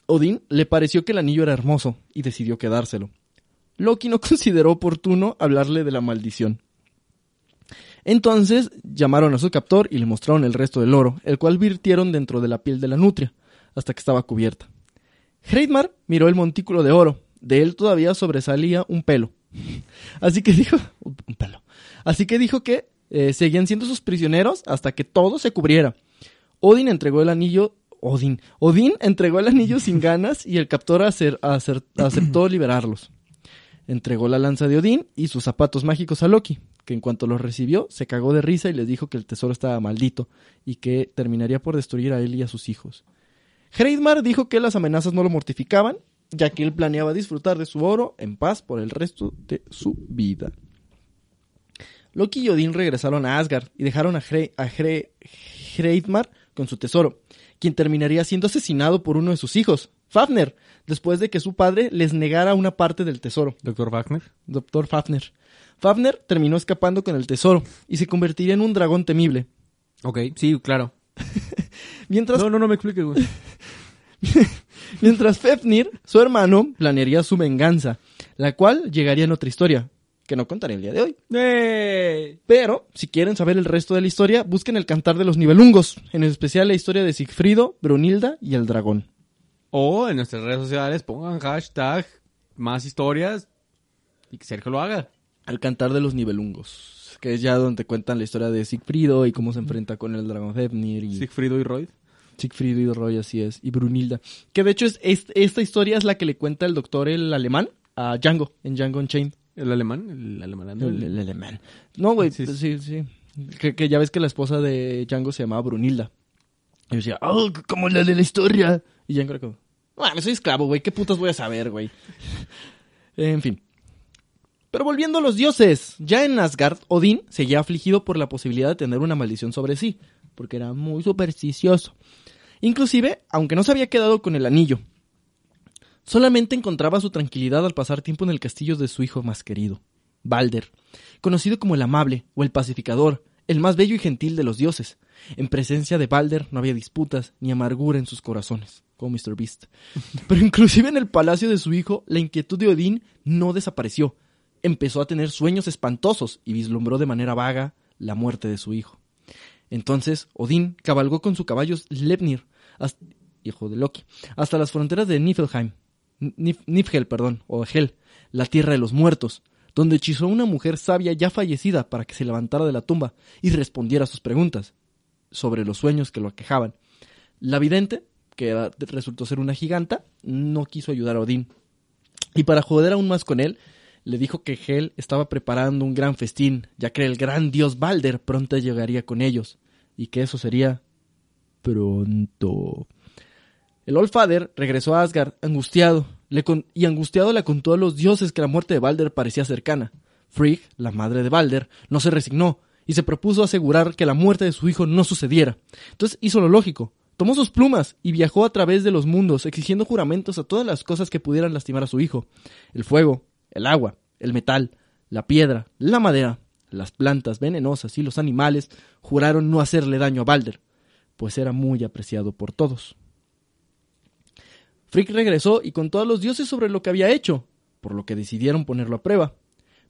Speaker 2: Odin le pareció que el anillo era hermoso y decidió quedárselo. Loki no [LAUGHS] consideró oportuno hablarle de la maldición. Entonces llamaron a su captor y le mostraron el resto del oro, el cual virtieron dentro de la piel de la nutria, hasta que estaba cubierta. Hreidmar miró el montículo de oro, de él todavía sobresalía un pelo. [LAUGHS] Así que dijo, [LAUGHS] un pelo. Así que dijo que eh, seguían siendo sus prisioneros hasta que todo se cubriera. Odin entregó el anillo. Odin. Odin entregó el anillo sin [LAUGHS] ganas y el captor acer- acer- aceptó liberarlos. Entregó la lanza de Odín y sus zapatos mágicos a Loki, que en cuanto los recibió se cagó de risa y les dijo que el tesoro estaba maldito y que terminaría por destruir a él y a sus hijos. Hreidmar dijo que las amenazas no lo mortificaban, ya que él planeaba disfrutar de su oro en paz por el resto de su vida. Loki y Odín regresaron a Asgard y dejaron a, Hre- Hreidmar con su tesoro, quien terminaría siendo asesinado por uno de sus hijos, Fafner, después de que su padre les negara una parte del tesoro.
Speaker 1: Doctor Wagner.
Speaker 2: Doctor Fafner. Fafner terminó escapando con el tesoro y se convertiría en un dragón temible.
Speaker 1: Ok, sí, claro. [LAUGHS]
Speaker 2: Mientras,
Speaker 1: No, no, no me expliques, güey. [LAUGHS]
Speaker 2: mientras Fafnir, su hermano, planearía su venganza, la cual llegaría en otra historia, que no contaré el día de hoy.
Speaker 1: ¡Eh!
Speaker 2: Pero, si quieren saber el resto de la historia, busquen el cantar de los Nibelungos, en especial la historia de Sigfrido, Brunilda y el dragón.
Speaker 1: O en nuestras redes sociales pongan hashtag más historias y que Sergio lo haga.
Speaker 2: El cantar de los Nibelungos, que es ya donde cuentan la historia de Sigfrido y cómo se enfrenta con el dragón Fafnir y
Speaker 1: Sigfrido y Roy.
Speaker 2: Sigfrido y Roy, así es, y Brunilda. Que de hecho es, es- esta historia es la que le cuenta el doctor el alemán a Django, en Django Unchained.
Speaker 1: ¿El alemán? El alemán. ¿no?
Speaker 2: El, el alemán. No, güey,
Speaker 1: Sí,
Speaker 2: sí, sí. Que, que ya ves que la esposa de Django se llamaba Brunilda. Y yo decía, oh, como la de la historia. Y ya creo que, bueno, soy esclavo, güey, ¿qué putas voy a saber, güey? en fin. Pero volviendo a los dioses, ya en Asgard, Odín seguía afligido por la posibilidad de tener una maldición sobre sí, porque era muy supersticioso. Inclusive, aunque no se había quedado con el anillo, solamente encontraba su tranquilidad al pasar tiempo en el castillo de su hijo más querido, Balder, conocido como el amable o el pacificador, el más bello y gentil de los dioses. En presencia de Balder no había disputas ni amargura en sus corazones, como Mr. Beast. [LAUGHS] Pero inclusive en el palacio de su hijo, la inquietud de Odín no desapareció, empezó a tener sueños espantosos y vislumbró de manera vaga la muerte de su hijo. Entonces Odín cabalgó con su caballo Sleipnir, hijo de Loki, hasta las fronteras de Niflheim, Niflheim, perdón, o Hel, la tierra de los muertos, donde hechizó a una mujer sabia ya fallecida para que se levantara de la tumba y respondiera a sus preguntas sobre los sueños que lo aquejaban. La vidente, que resultó ser una giganta, no quiso ayudar a Odín. Y para joder aún más con él, le dijo que Hel estaba preparando un gran festín, ya que el gran dios Balder pronto llegaría con ellos, y que eso sería pronto. El Old Father regresó a Asgard angustiado, y angustiado le contó a los dioses que la muerte de Balder parecía cercana. Frigg, la madre de Balder, no se resignó, y se propuso asegurar que la muerte de su hijo no sucediera. Entonces hizo lo lógico, tomó sus plumas y viajó a través de los mundos, exigiendo juramentos a todas las cosas que pudieran lastimar a su hijo. El fuego, el agua, el metal, la piedra, la madera, las plantas venenosas y los animales juraron no hacerle daño a Balder, pues era muy apreciado por todos. Frigg regresó y contó a los dioses sobre lo que había hecho, por lo que decidieron ponerlo a prueba.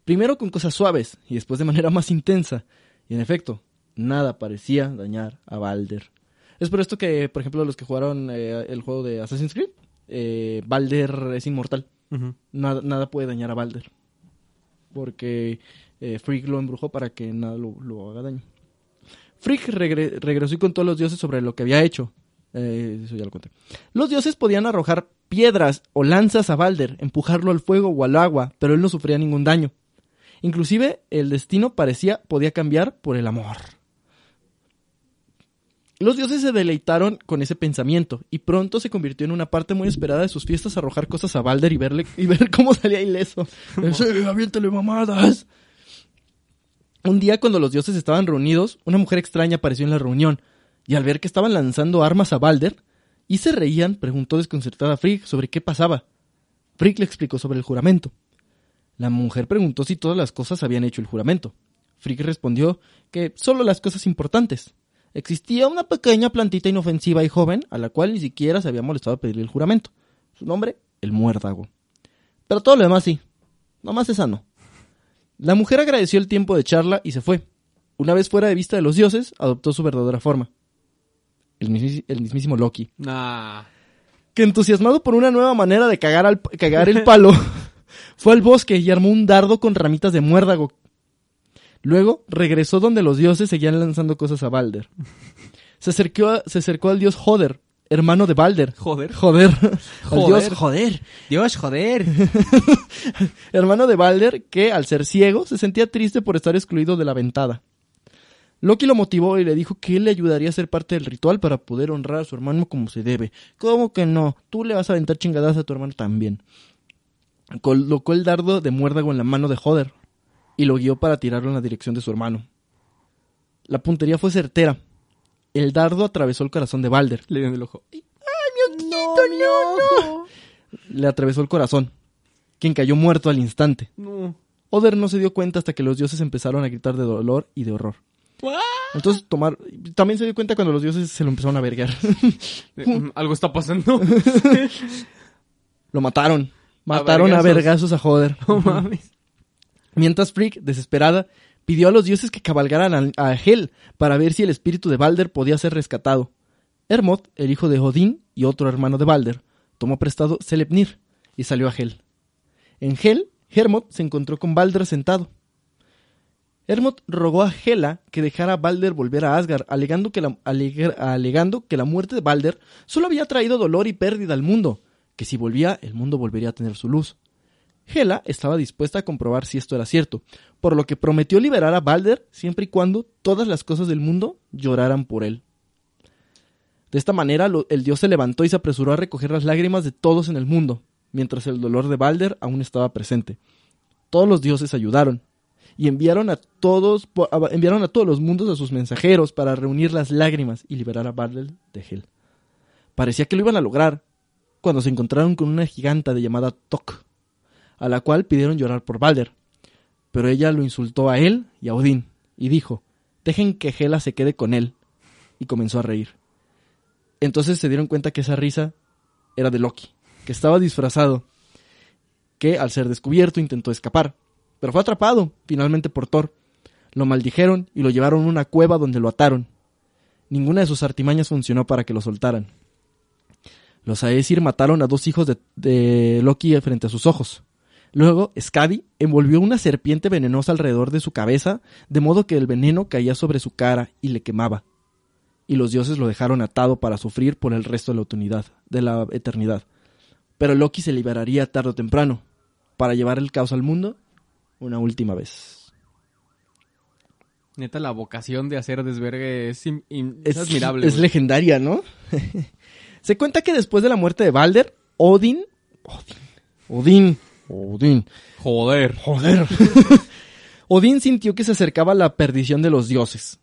Speaker 2: Primero con cosas suaves y después de manera más intensa, y en efecto, nada parecía dañar a Balder. Es por esto que, por ejemplo, los que jugaron eh, el juego de Assassin's Creed, eh, Balder es inmortal. nada, nada puede dañar a Balder porque eh, lo embrujó para que nada lo, haga daño. Frigg regresó y contó a los dioses sobre lo que había hecho. Eh, eso ya lo conté. Los dioses podían arrojar piedras o lanzas a Balder, empujarlo al fuego o al agua, pero él no sufría ningún daño. Inclusive el destino parecía podía cambiar por el amor. Los dioses se deleitaron con ese pensamiento y pronto se convirtió en una parte muy esperada de sus fiestas arrojar cosas a Balder y verle y ver cómo [LAUGHS] salía ileso. aviéntale mamadas. Un día cuando los dioses estaban reunidos, una mujer extraña apareció en la reunión y al ver que estaban lanzando armas a Balder y se reían, preguntó desconcertada a Frigg sobre qué pasaba. Frigg le explicó sobre el juramento. La mujer preguntó si todas las cosas habían hecho el juramento. Frigg respondió que solo las cosas importantes. Existía una pequeña plantita inofensiva y joven a la cual ni siquiera se había molestado a pedirle el juramento. Su nombre, el muérdago. Pero todo lo demás sí. Nomás esa no. La mujer agradeció el tiempo de charla y se fue. Una vez fuera de vista de los dioses, adoptó su verdadera forma. El, mismísimo Loki. Que entusiasmado por una nueva manera de cagar, cagar el palo, [LAUGHS] fue al bosque y armó un dardo con ramitas de muérdago Luego regresó donde los dioses seguían lanzando cosas a Balder. Se acercó, se acercó al dios Joder, hermano de Balder.
Speaker 1: Joder.
Speaker 2: Joder.
Speaker 1: Joder. [LAUGHS]
Speaker 2: dios Joder.
Speaker 1: Dios, joder. [LAUGHS]
Speaker 2: hermano de Balder, que al ser ciego se sentía triste por estar excluido de la ventada. Loki lo motivó y le dijo que él le ayudaría a ser parte del ritual para poder honrar a su hermano como se debe. ¿Cómo que no? Tú le vas a aventar chingadas a tu hermano también. Colocó el dardo de muérdago en la mano de Joder, y lo guió para tirarlo en la dirección de su hermano. La puntería fue certera. El dardo atravesó el corazón de Balder.
Speaker 1: Le dio en el ojo. ¡Ay,
Speaker 2: mi ojito, no, no! Le atravesó el corazón, quien cayó muerto al instante.
Speaker 1: No.
Speaker 2: Oder no se dio cuenta hasta que los dioses empezaron a gritar de dolor y de horror. Entonces tomar, también se dio cuenta cuando los dioses se lo empezaron a vergar. [LAUGHS]
Speaker 1: Mm, algo está pasando. [LAUGHS]
Speaker 2: lo mataron. Mataron a vergazos a, Joder.
Speaker 1: No mames.
Speaker 2: Mientras Frigg, desesperada, pidió a los dioses que cabalgaran a, Hel para ver si el espíritu de Balder podía ser rescatado. Hermod, el hijo de Odín y otro hermano de Balder, tomó prestado Selepnir y salió a Hel. En Hel, Hermod se encontró con Balder sentado. Hermod rogó a Hela que dejara a Balder volver a Asgard, alegando que, la, alegando que la muerte de Balder solo había traído dolor y pérdida al mundo, que si volvía el mundo volvería a tener su luz. Hela estaba dispuesta a comprobar si esto era cierto, por lo que prometió liberar a Balder siempre y cuando todas las cosas del mundo lloraran por él. De esta manera el dios se levantó y se apresuró a recoger las lágrimas de todos en el mundo, mientras el dolor de Balder aún estaba presente. Todos los dioses ayudaron y enviaron a todos enviaron a todos los mundos a sus mensajeros para reunir las lágrimas y liberar a Balder de Hel. Parecía que lo iban a lograr cuando se encontraron con una giganta de llamada Tok, a la cual pidieron llorar por Balder. Pero ella lo insultó a él y a Odín y dijo: "Dejen que Hela se quede con él." Y comenzó a reír. Entonces se dieron cuenta que esa risa era de Loki, que estaba disfrazado, que al ser descubierto intentó escapar, pero fue atrapado finalmente por Thor. Lo maldijeron y lo llevaron a una cueva donde lo ataron. Ninguna de sus artimañas funcionó para que lo soltaran. Los Aesir mataron a dos hijos de, Loki frente a sus ojos. Luego, Skadi envolvió una serpiente venenosa alrededor de su cabeza, de modo que el veneno caía sobre su cara y le quemaba y los dioses lo dejaron atado para sufrir por el resto de la de la eternidad. Pero Loki se liberaría tarde o temprano para llevar el caos al mundo una última vez.
Speaker 1: Neta, la vocación de hacer desvergue es, in- in- es admirable.
Speaker 2: Es legendaria, ¿no? [LAUGHS] se cuenta que después de la muerte de Balder, Odin, Odin, Odin, Odin,
Speaker 1: Joder.
Speaker 2: Joder. [LAUGHS] Odín sintió que se acercaba la perdición de los dioses.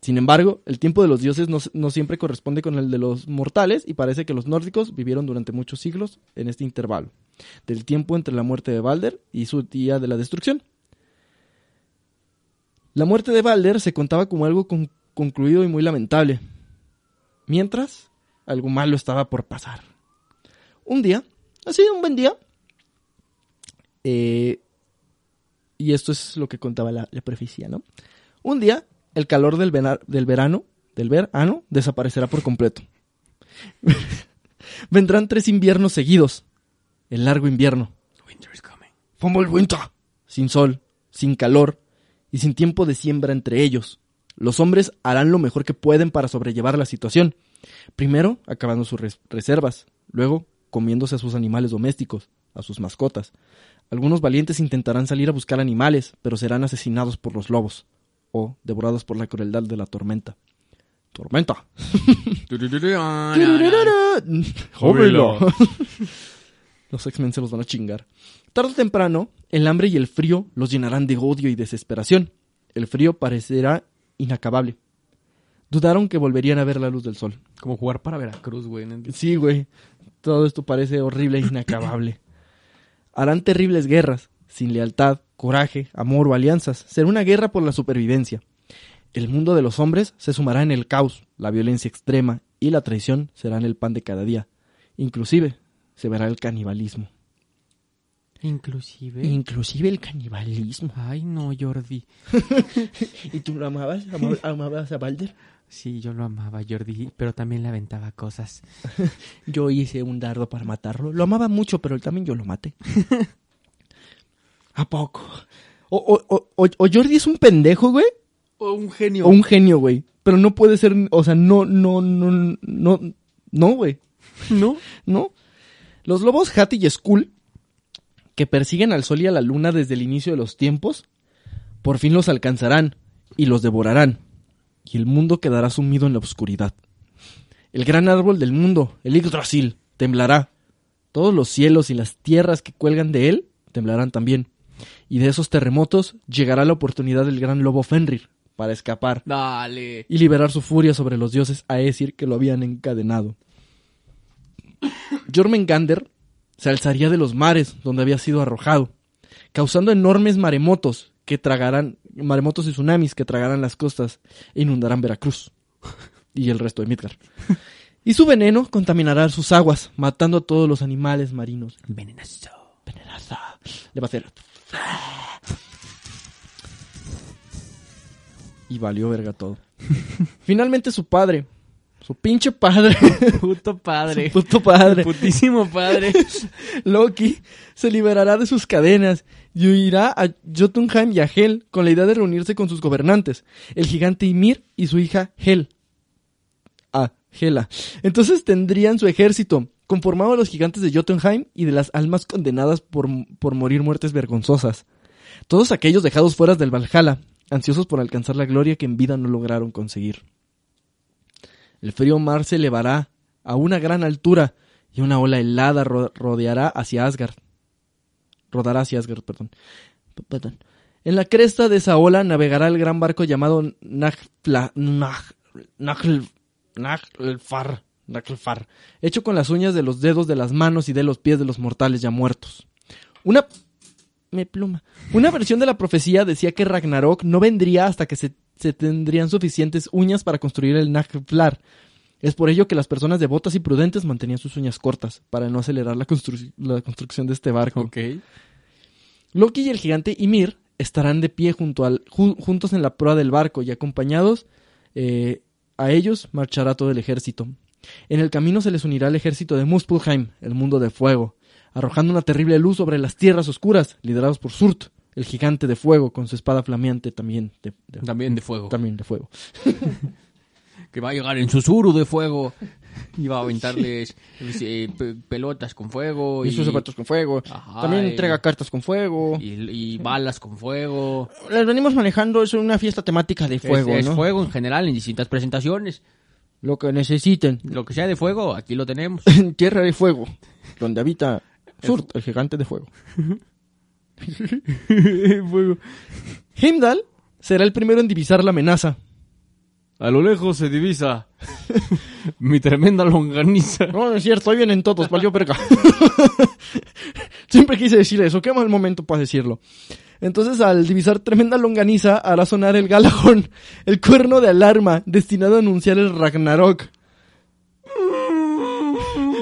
Speaker 2: Sin embargo, el tiempo de los dioses no, no siempre corresponde con el de los mortales y parece que los nórdicos vivieron durante muchos siglos en este intervalo, del tiempo entre la muerte de Balder y su día de la destrucción. La muerte de Balder se contaba como algo con- concluido y muy lamentable, mientras algo malo estaba por pasar. Un día, así un buen día, eh, y esto es lo que contaba la, la ¿no? Un día, el calor del verano, del verano, desaparecerá por completo. [LAUGHS] Vendrán tres inviernos seguidos. El largo invierno.
Speaker 1: Winter is coming.
Speaker 2: Como el winter. Sin sol, sin calor y sin tiempo de siembra entre ellos. Los hombres harán lo mejor que pueden para sobrellevar la situación. Primero, acabando sus res- reservas. Luego, comiéndose a sus animales domésticos, a sus mascotas. Algunos valientes intentarán salir a buscar animales, pero serán asesinados por los lobos. O devorados por la crueldad de la tormenta. ¡Tormenta! Los X-Men se los van a chingar. Tarde o temprano, el hambre y el frío los llenarán de odio y desesperación. El frío parecerá inacabable. Dudaron que volverían a ver la luz del sol.
Speaker 1: Como jugar para Veracruz, güey. ¿no?
Speaker 2: Sí, güey. Todo esto parece horrible e inacabable. Harán terribles guerras, sin lealtad, coraje, amor o alianzas. Será una guerra por la supervivencia. El mundo de los hombres se sumará en el caos, la violencia extrema y la traición serán el pan de cada día. Inclusive se verá el canibalismo.
Speaker 1: Inclusive.
Speaker 2: Inclusive el canibalismo.
Speaker 1: Ay, no, Jordi. [LAUGHS]
Speaker 2: ¿Y tú lo amabas? ¿Amab- ¿Amabas a Balder?
Speaker 1: Sí, yo lo amaba, Jordi, pero también le aventaba cosas. [LAUGHS]
Speaker 2: Yo hice un dardo para matarlo. Lo amaba mucho, pero también yo lo maté. [LAUGHS] ¿A poco? O, o, o, o- o Jordi es un pendejo, güey.
Speaker 1: O un genio.
Speaker 2: O un genio, güey. Pero no puede ser, o sea, no, no, no, no, no, güey.
Speaker 1: ¿No?
Speaker 2: ¿No? Los lobos Hattie y Skull, que persiguen al sol y a la luna desde el inicio de los tiempos, por fin los alcanzarán y los devorarán, y el mundo quedará sumido en la oscuridad. El gran árbol del mundo, el Yggdrasil, temblará. Todos los cielos y las tierras que cuelgan de él temblarán también. Y de esos terremotos llegará la oportunidad del gran lobo Fenrir para escapar
Speaker 1: Dale.
Speaker 2: y liberar su furia sobre los dioses Aesir que lo habían encadenado. Jormengander se alzaría de los mares donde había sido arrojado, causando enormes maremotos que tragarán maremotos y tsunamis que tragarán las costas e inundarán Veracruz y el resto de Midgard. Y su veneno contaminará sus aguas, matando a todos los animales marinos.
Speaker 1: Venenoso.
Speaker 2: Venenosa. Le va a hacer. Y valió verga todo. [LAUGHS] Finalmente su padre, su pinche padre, [LAUGHS]
Speaker 1: Puto padre.
Speaker 2: su puto padre,
Speaker 1: Putísimo padre. [LAUGHS]
Speaker 2: Loki, se liberará de sus cadenas y huirá a Jotunheim y a Hel con la idea de reunirse con sus gobernantes, el gigante Ymir y su hija Hel. Ah, Hela. Entonces tendrían su ejército, conformado de los gigantes de Jotunheim y de las almas condenadas por, por morir muertes vergonzosas. Todos aquellos dejados fuera del Valhalla, ansiosos por alcanzar la gloria que en vida no lograron conseguir. El frío mar se elevará a una gran altura y una ola helada ro- rodeará hacia Asgard. Rodará hacia Asgard, perdón. Perdón. En la cresta de esa ola navegará el gran barco llamado Naglfar, hecho con las uñas de los dedos de las manos y de los pies de los mortales ya muertos. Una me pluma. Una versión de la profecía decía que Ragnarok no vendría hasta que se, se tendrían suficientes uñas para construir el Naglfar. Es por ello que las personas devotas y prudentes mantenían sus uñas cortas, para no acelerar la, constru- la construcción de este barco.
Speaker 1: Ok.
Speaker 2: Loki y el gigante Ymir estarán de pie junto al, ju- juntos en la proa del barco y acompañados eh, a ellos marchará todo el ejército. En el camino se les unirá el ejército de Muspelheim, el mundo de fuego, arrojando una terrible luz sobre las tierras oscuras, liderados por Surt, el gigante de fuego, con su espada flameante también de, de-
Speaker 1: También de fuego.
Speaker 2: también de fuego. [LAUGHS]
Speaker 1: Que va a llegar en susurro de fuego. Y va a aventarles eh, pe- pelotas con fuego.
Speaker 2: Y sus zapatos con fuego.
Speaker 1: Ajá,
Speaker 2: también
Speaker 1: y-
Speaker 2: entrega cartas con fuego.
Speaker 1: Y, y balas con fuego.
Speaker 2: Les venimos manejando, es una fiesta temática de fuego,
Speaker 1: es, fuego en general en distintas presentaciones.
Speaker 2: Lo que necesiten.
Speaker 1: Lo que sea de fuego, aquí lo tenemos.
Speaker 2: en [LAUGHS] Tierra de Fuego, donde habita Surt, el gigante de [LAUGHS] fuego. Heimdall será el primero en divisar la amenaza.
Speaker 1: A lo lejos se divisa [LAUGHS] mi tremenda longaniza.
Speaker 2: No, no es cierto, ahí vienen todos, valió verga. [LAUGHS] Siempre quise decir eso, qué mal momento para decirlo. Entonces, al divisar tremenda longaniza, hará sonar el galajón, el cuerno de alarma, destinado a anunciar el Ragnarok.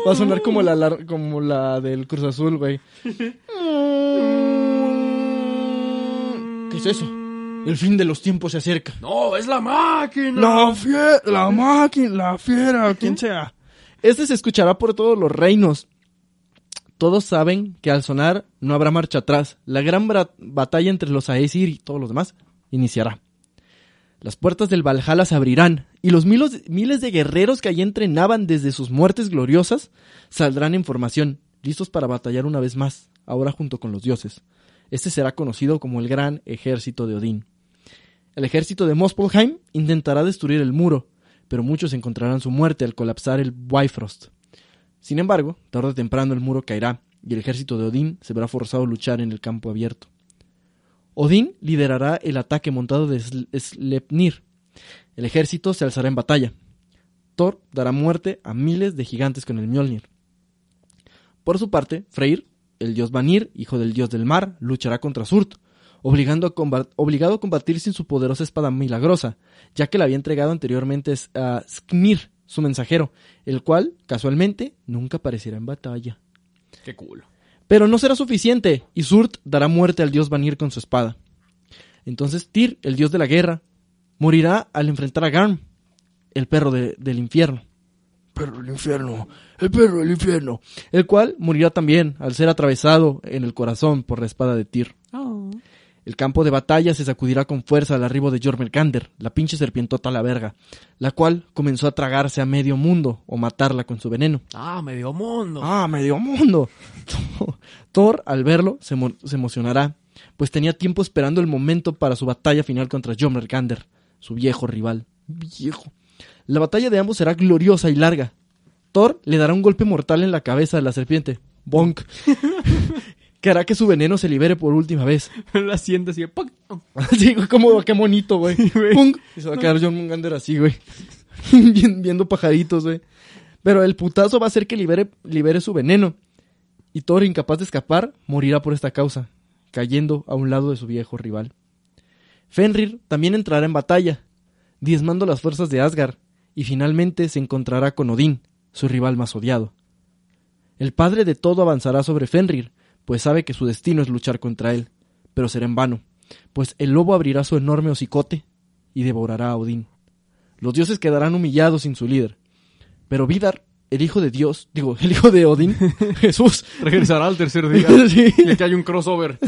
Speaker 2: Va a sonar como la, como la del Cruz Azul, güey. ¿Qué es eso? El fin de los tiempos se acerca.
Speaker 1: No, es la máquina.
Speaker 2: La fiera, la máquina, la fiera, quien sea. Este se escuchará por todos los reinos. Todos saben que al sonar no habrá marcha atrás. La gran batalla entre los Aesir y todos los demás iniciará. Las puertas del Valhalla se abrirán y los miles de guerreros que allí entrenaban desde sus muertes gloriosas saldrán en formación, listos para batallar una vez más, ahora junto con los dioses. Este será conocido como el Gran Ejército de Odín. El ejército de Muspelheim intentará destruir el muro, pero muchos encontrarán su muerte al colapsar el Bifrost. Sin embargo, tarde o temprano el muro caerá y el ejército de Odín se verá forzado a luchar en el campo abierto. Odín liderará el ataque montado de Sl- Sleipnir. El ejército se alzará en batalla. Thor dará muerte a miles de gigantes con el Mjolnir. Por su parte, Freyr, el dios Vanir, hijo del dios del mar, luchará contra Surt, obligando a obligado a combatir sin su poderosa espada milagrosa, ya que la había entregado anteriormente a Sknir, su mensajero, el cual, casualmente, nunca aparecerá en batalla.
Speaker 1: Qué culo.
Speaker 2: Pero no será suficiente, y Surt dará muerte al dios Vanir con su espada. Entonces Tyr, el dios de la guerra, morirá al enfrentar a Garm, el perro de- del infierno. Perro del infierno, el perro del infierno. El cual morirá también al ser atravesado en el corazón por la espada de Tyr. El campo de batalla se sacudirá con fuerza al arribo de Jormungandr, la pinche serpientota a la verga, la cual comenzó a tragarse a medio mundo o matarla con su veneno.
Speaker 1: Ah, medio mundo.
Speaker 2: ¡Ah, medio mundo! [LAUGHS] Thor, al verlo, se, se emocionará, pues tenía tiempo esperando el momento para su batalla final contra Jormungandr, su viejo rival. Viejo. La batalla de ambos será gloriosa y larga. Thor le dará un golpe mortal en la cabeza de la serpiente. Bonk. [LAUGHS] que hará que su veneno se libere por última vez. [LAUGHS]
Speaker 1: la siente así. ¡pac! [LAUGHS]
Speaker 2: Así, güey, como qué bonito, güey. Pum. Y se va a quedar John Mungander así, güey. [LAUGHS] Vien- Viendo pajaritos, güey. Pero el putazo va a hacer que libere, libere su veneno. Y Thor, incapaz de escapar, morirá por esta causa, cayendo a un lado de su viejo rival. Fenrir también entrará en batalla, diezmando las fuerzas de Asgard, y finalmente se encontrará con Odín, su rival más odiado. El padre de todo avanzará sobre Fenrir, pues sabe que su destino es luchar contra él, pero será en vano, pues el lobo abrirá su enorme hocicote y devorará a Odín. Los dioses quedarán humillados sin su líder, pero Vidar, el hijo de Dios, digo, el hijo de Odín, [LAUGHS] Jesús,
Speaker 1: Regresará al tercer día. [LAUGHS]
Speaker 2: Sí.
Speaker 1: Y aquí hay un crossover.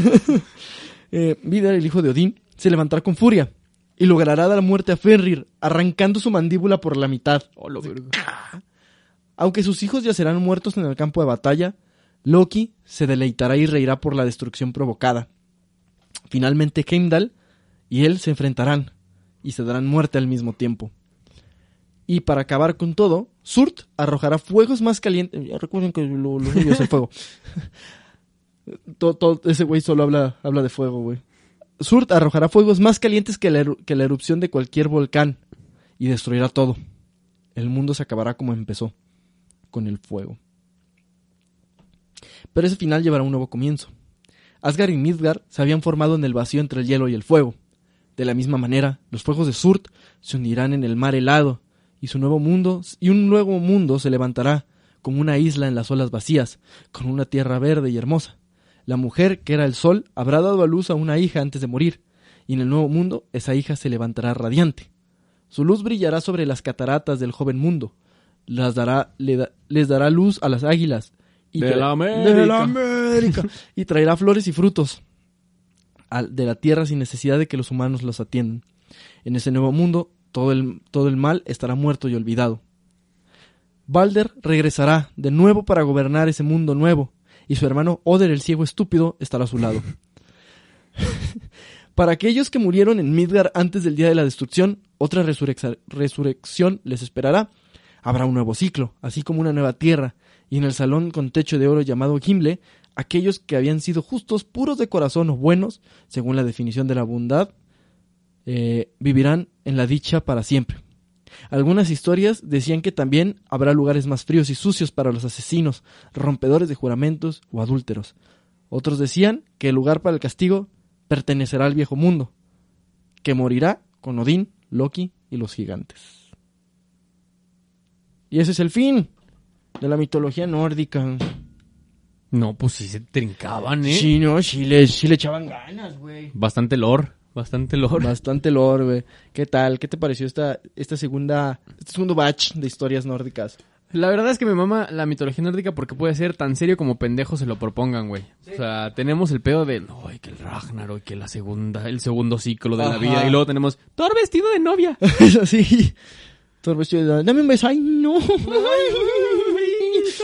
Speaker 1: [LAUGHS]
Speaker 2: eh, Vidar, el hijo de Odín, se levantará con furia y logrará dar muerte a Fenrir, arrancando su mandíbula por la mitad.
Speaker 1: Oh, lo.
Speaker 2: Aunque sus hijos ya serán muertos en el campo de batalla, Loki se deleitará y reirá por la destrucción provocada. Finalmente Heimdall y él se enfrentarán y se darán muerte al mismo tiempo. Y para acabar con todo, Surt arrojará fuegos más calientes. Recuerden que lo, lo suyo es el fuego. [LAUGHS] ese güey solo habla, habla de fuego, güey. Surt arrojará fuegos más calientes que la erupción de cualquier volcán y destruirá todo. El mundo se acabará como empezó, con el fuego. Pero ese final llevará un nuevo comienzo. Asgard y Midgard se habían formado en el vacío entre el hielo y el fuego. De la misma manera, los fuegos de Surt se hundirán en el mar helado, y su nuevo mundo y un nuevo mundo se levantará como una isla en las olas vacías, con una tierra verde y hermosa. La mujer, que era el sol, habrá dado a luz a una hija antes de morir, y en el nuevo mundo esa hija se levantará radiante. Su luz brillará sobre las cataratas del joven mundo, las dará, le da- les dará luz a las águilas. Y
Speaker 1: De la América.
Speaker 2: de la América. y traerá flores y frutos de la tierra sin necesidad de que los humanos los atiendan. En ese nuevo mundo, todo el, todo el mal estará muerto y olvidado. Balder regresará de nuevo para gobernar ese mundo nuevo, y su hermano Oder el ciego estúpido estará a su lado. [LAUGHS] para aquellos que murieron en Midgard antes del día de la destrucción, otra resurrección les esperará. Habrá un nuevo ciclo, así como una nueva tierra, y en el salón con techo de oro llamado Gimle, aquellos que habían sido justos, puros de corazón o buenos, según la definición de la bondad, eh, vivirán en la dicha para siempre. Algunas historias decían que también habrá lugares más fríos y sucios para los asesinos, rompedores de juramentos o adúlteros. Otros decían que el lugar para el castigo pertenecerá al viejo mundo, que morirá con Odín, Loki y los gigantes. Y ese es el fin de la mitología nórdica.
Speaker 1: No, pues sí se trincaban, ¿eh?
Speaker 2: Sí, no, sí le, sí le echaban ganas, güey.
Speaker 1: Bastante lore, bastante lore.
Speaker 2: Bastante lore, güey. ¿Qué tal? ¿Qué te pareció esta, esta segunda, este segundo batch de historias nórdicas?
Speaker 1: La verdad es que me mama la mitología nórdica porque puede ser tan serio como pendejos se lo propongan, güey. O sea, tenemos el pedo de, no, y que el Ragnarok, que la segunda, el segundo ciclo de la vida, y luego tenemos Thor vestido de novia. [LAUGHS]
Speaker 2: Eso sí. Todo el vestido de, Dame un beso. ¡Ay, no! [LAUGHS]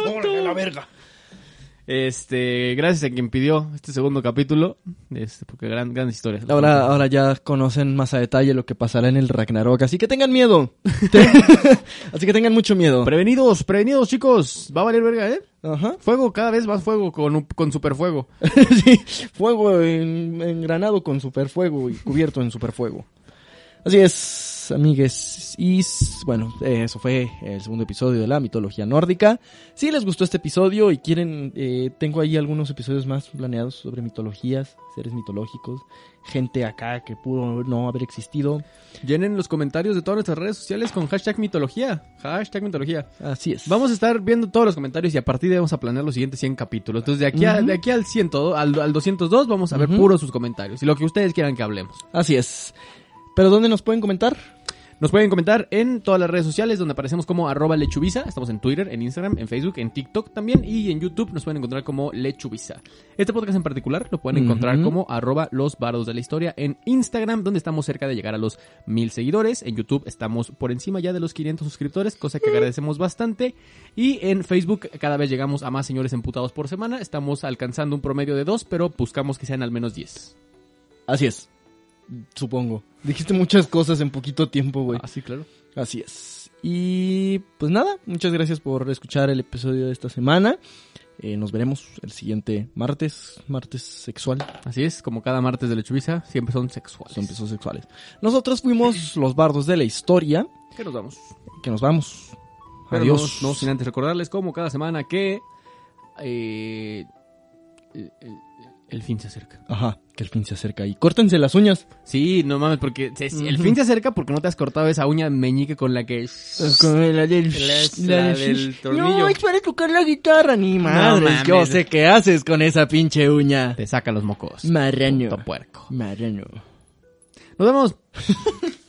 Speaker 2: ¡Órale, la verga!
Speaker 1: Este, gracias a quien pidió este segundo capítulo, este, porque gran, grandes historias.
Speaker 2: Ahora, ahora ya conocen más a detalle lo que pasará en el Ragnarok, así que tengan miedo. [LAUGHS] [LAUGHS] así que tengan mucho miedo.
Speaker 1: Prevenidos, prevenidos, chicos. Va a valer verga, ¿eh?
Speaker 2: Ajá.
Speaker 1: Fuego, cada vez más fuego con, con superfuego. [LAUGHS]
Speaker 2: sí, fuego en, engranado con superfuego y cubierto en superfuego. Así es, amigues. Y bueno, eh, eso fue el segundo episodio de la mitología nórdica. Si les gustó este episodio y quieren, eh, tengo ahí algunos episodios más planeados sobre mitologías, seres mitológicos, gente acá que pudo no haber existido.
Speaker 1: Llenen los comentarios de todas nuestras redes sociales con hashtag mitología. Hashtag mitología.
Speaker 2: Así es.
Speaker 1: Vamos a estar viendo todos los comentarios y a partir de ahí vamos a planear los siguientes 100 capítulos. Entonces, de aquí, a- de aquí al 100, al, al 202 vamos a ver puros sus comentarios y lo que ustedes quieran que hablemos.
Speaker 2: Así es. ¿Pero dónde nos pueden comentar?
Speaker 1: Nos pueden comentar en todas las redes sociales donde aparecemos como arroba lechubiza. Estamos en Twitter, en Instagram, en Facebook, en TikTok también y en YouTube nos pueden encontrar como lechubiza. Este podcast en particular lo pueden encontrar como arroba los bardos de la historia en Instagram donde estamos cerca de llegar a los mil seguidores. En YouTube estamos por encima ya de los 500 suscriptores, cosa que agradecemos bastante. Y en Facebook cada vez llegamos a más señores emputados por semana. Estamos alcanzando un promedio de dos, pero buscamos que sean al menos 10.
Speaker 2: Así es. Supongo. Dijiste muchas cosas en poquito tiempo, güey.
Speaker 1: Ah, sí, claro.
Speaker 2: Así es. Y pues nada, muchas gracias por escuchar el episodio de esta semana. Eh, nos veremos el siguiente martes, martes sexual.
Speaker 1: Así es, como cada martes de lechubiza, siempre son sexuales.
Speaker 2: Son episodios sexuales. Nosotros fuimos [CLEARS THROAT] los bardos de la historia.
Speaker 1: ¿Qué nos damos?
Speaker 2: Que nos vamos.
Speaker 1: Pero
Speaker 2: Adiós.
Speaker 1: No, no sin antes recordarles, como cada semana, que eh, el- fin se acerca.
Speaker 2: Ajá, que el fin se acerca. Y córtense las uñas.
Speaker 1: Sí, no mames, porque se- el fin se acerca porque no te has cortado esa uña meñique con la que...
Speaker 2: Con la del,
Speaker 1: La- la del tornillo.
Speaker 2: No, es para tocar la guitarra, ni
Speaker 1: mames.
Speaker 2: yo sé qué haces con esa pinche uña.
Speaker 1: Te saca los mocos.
Speaker 2: Marraño.
Speaker 1: Puto puerco.
Speaker 2: Marraño.
Speaker 1: Nos vemos. [LAUGHS]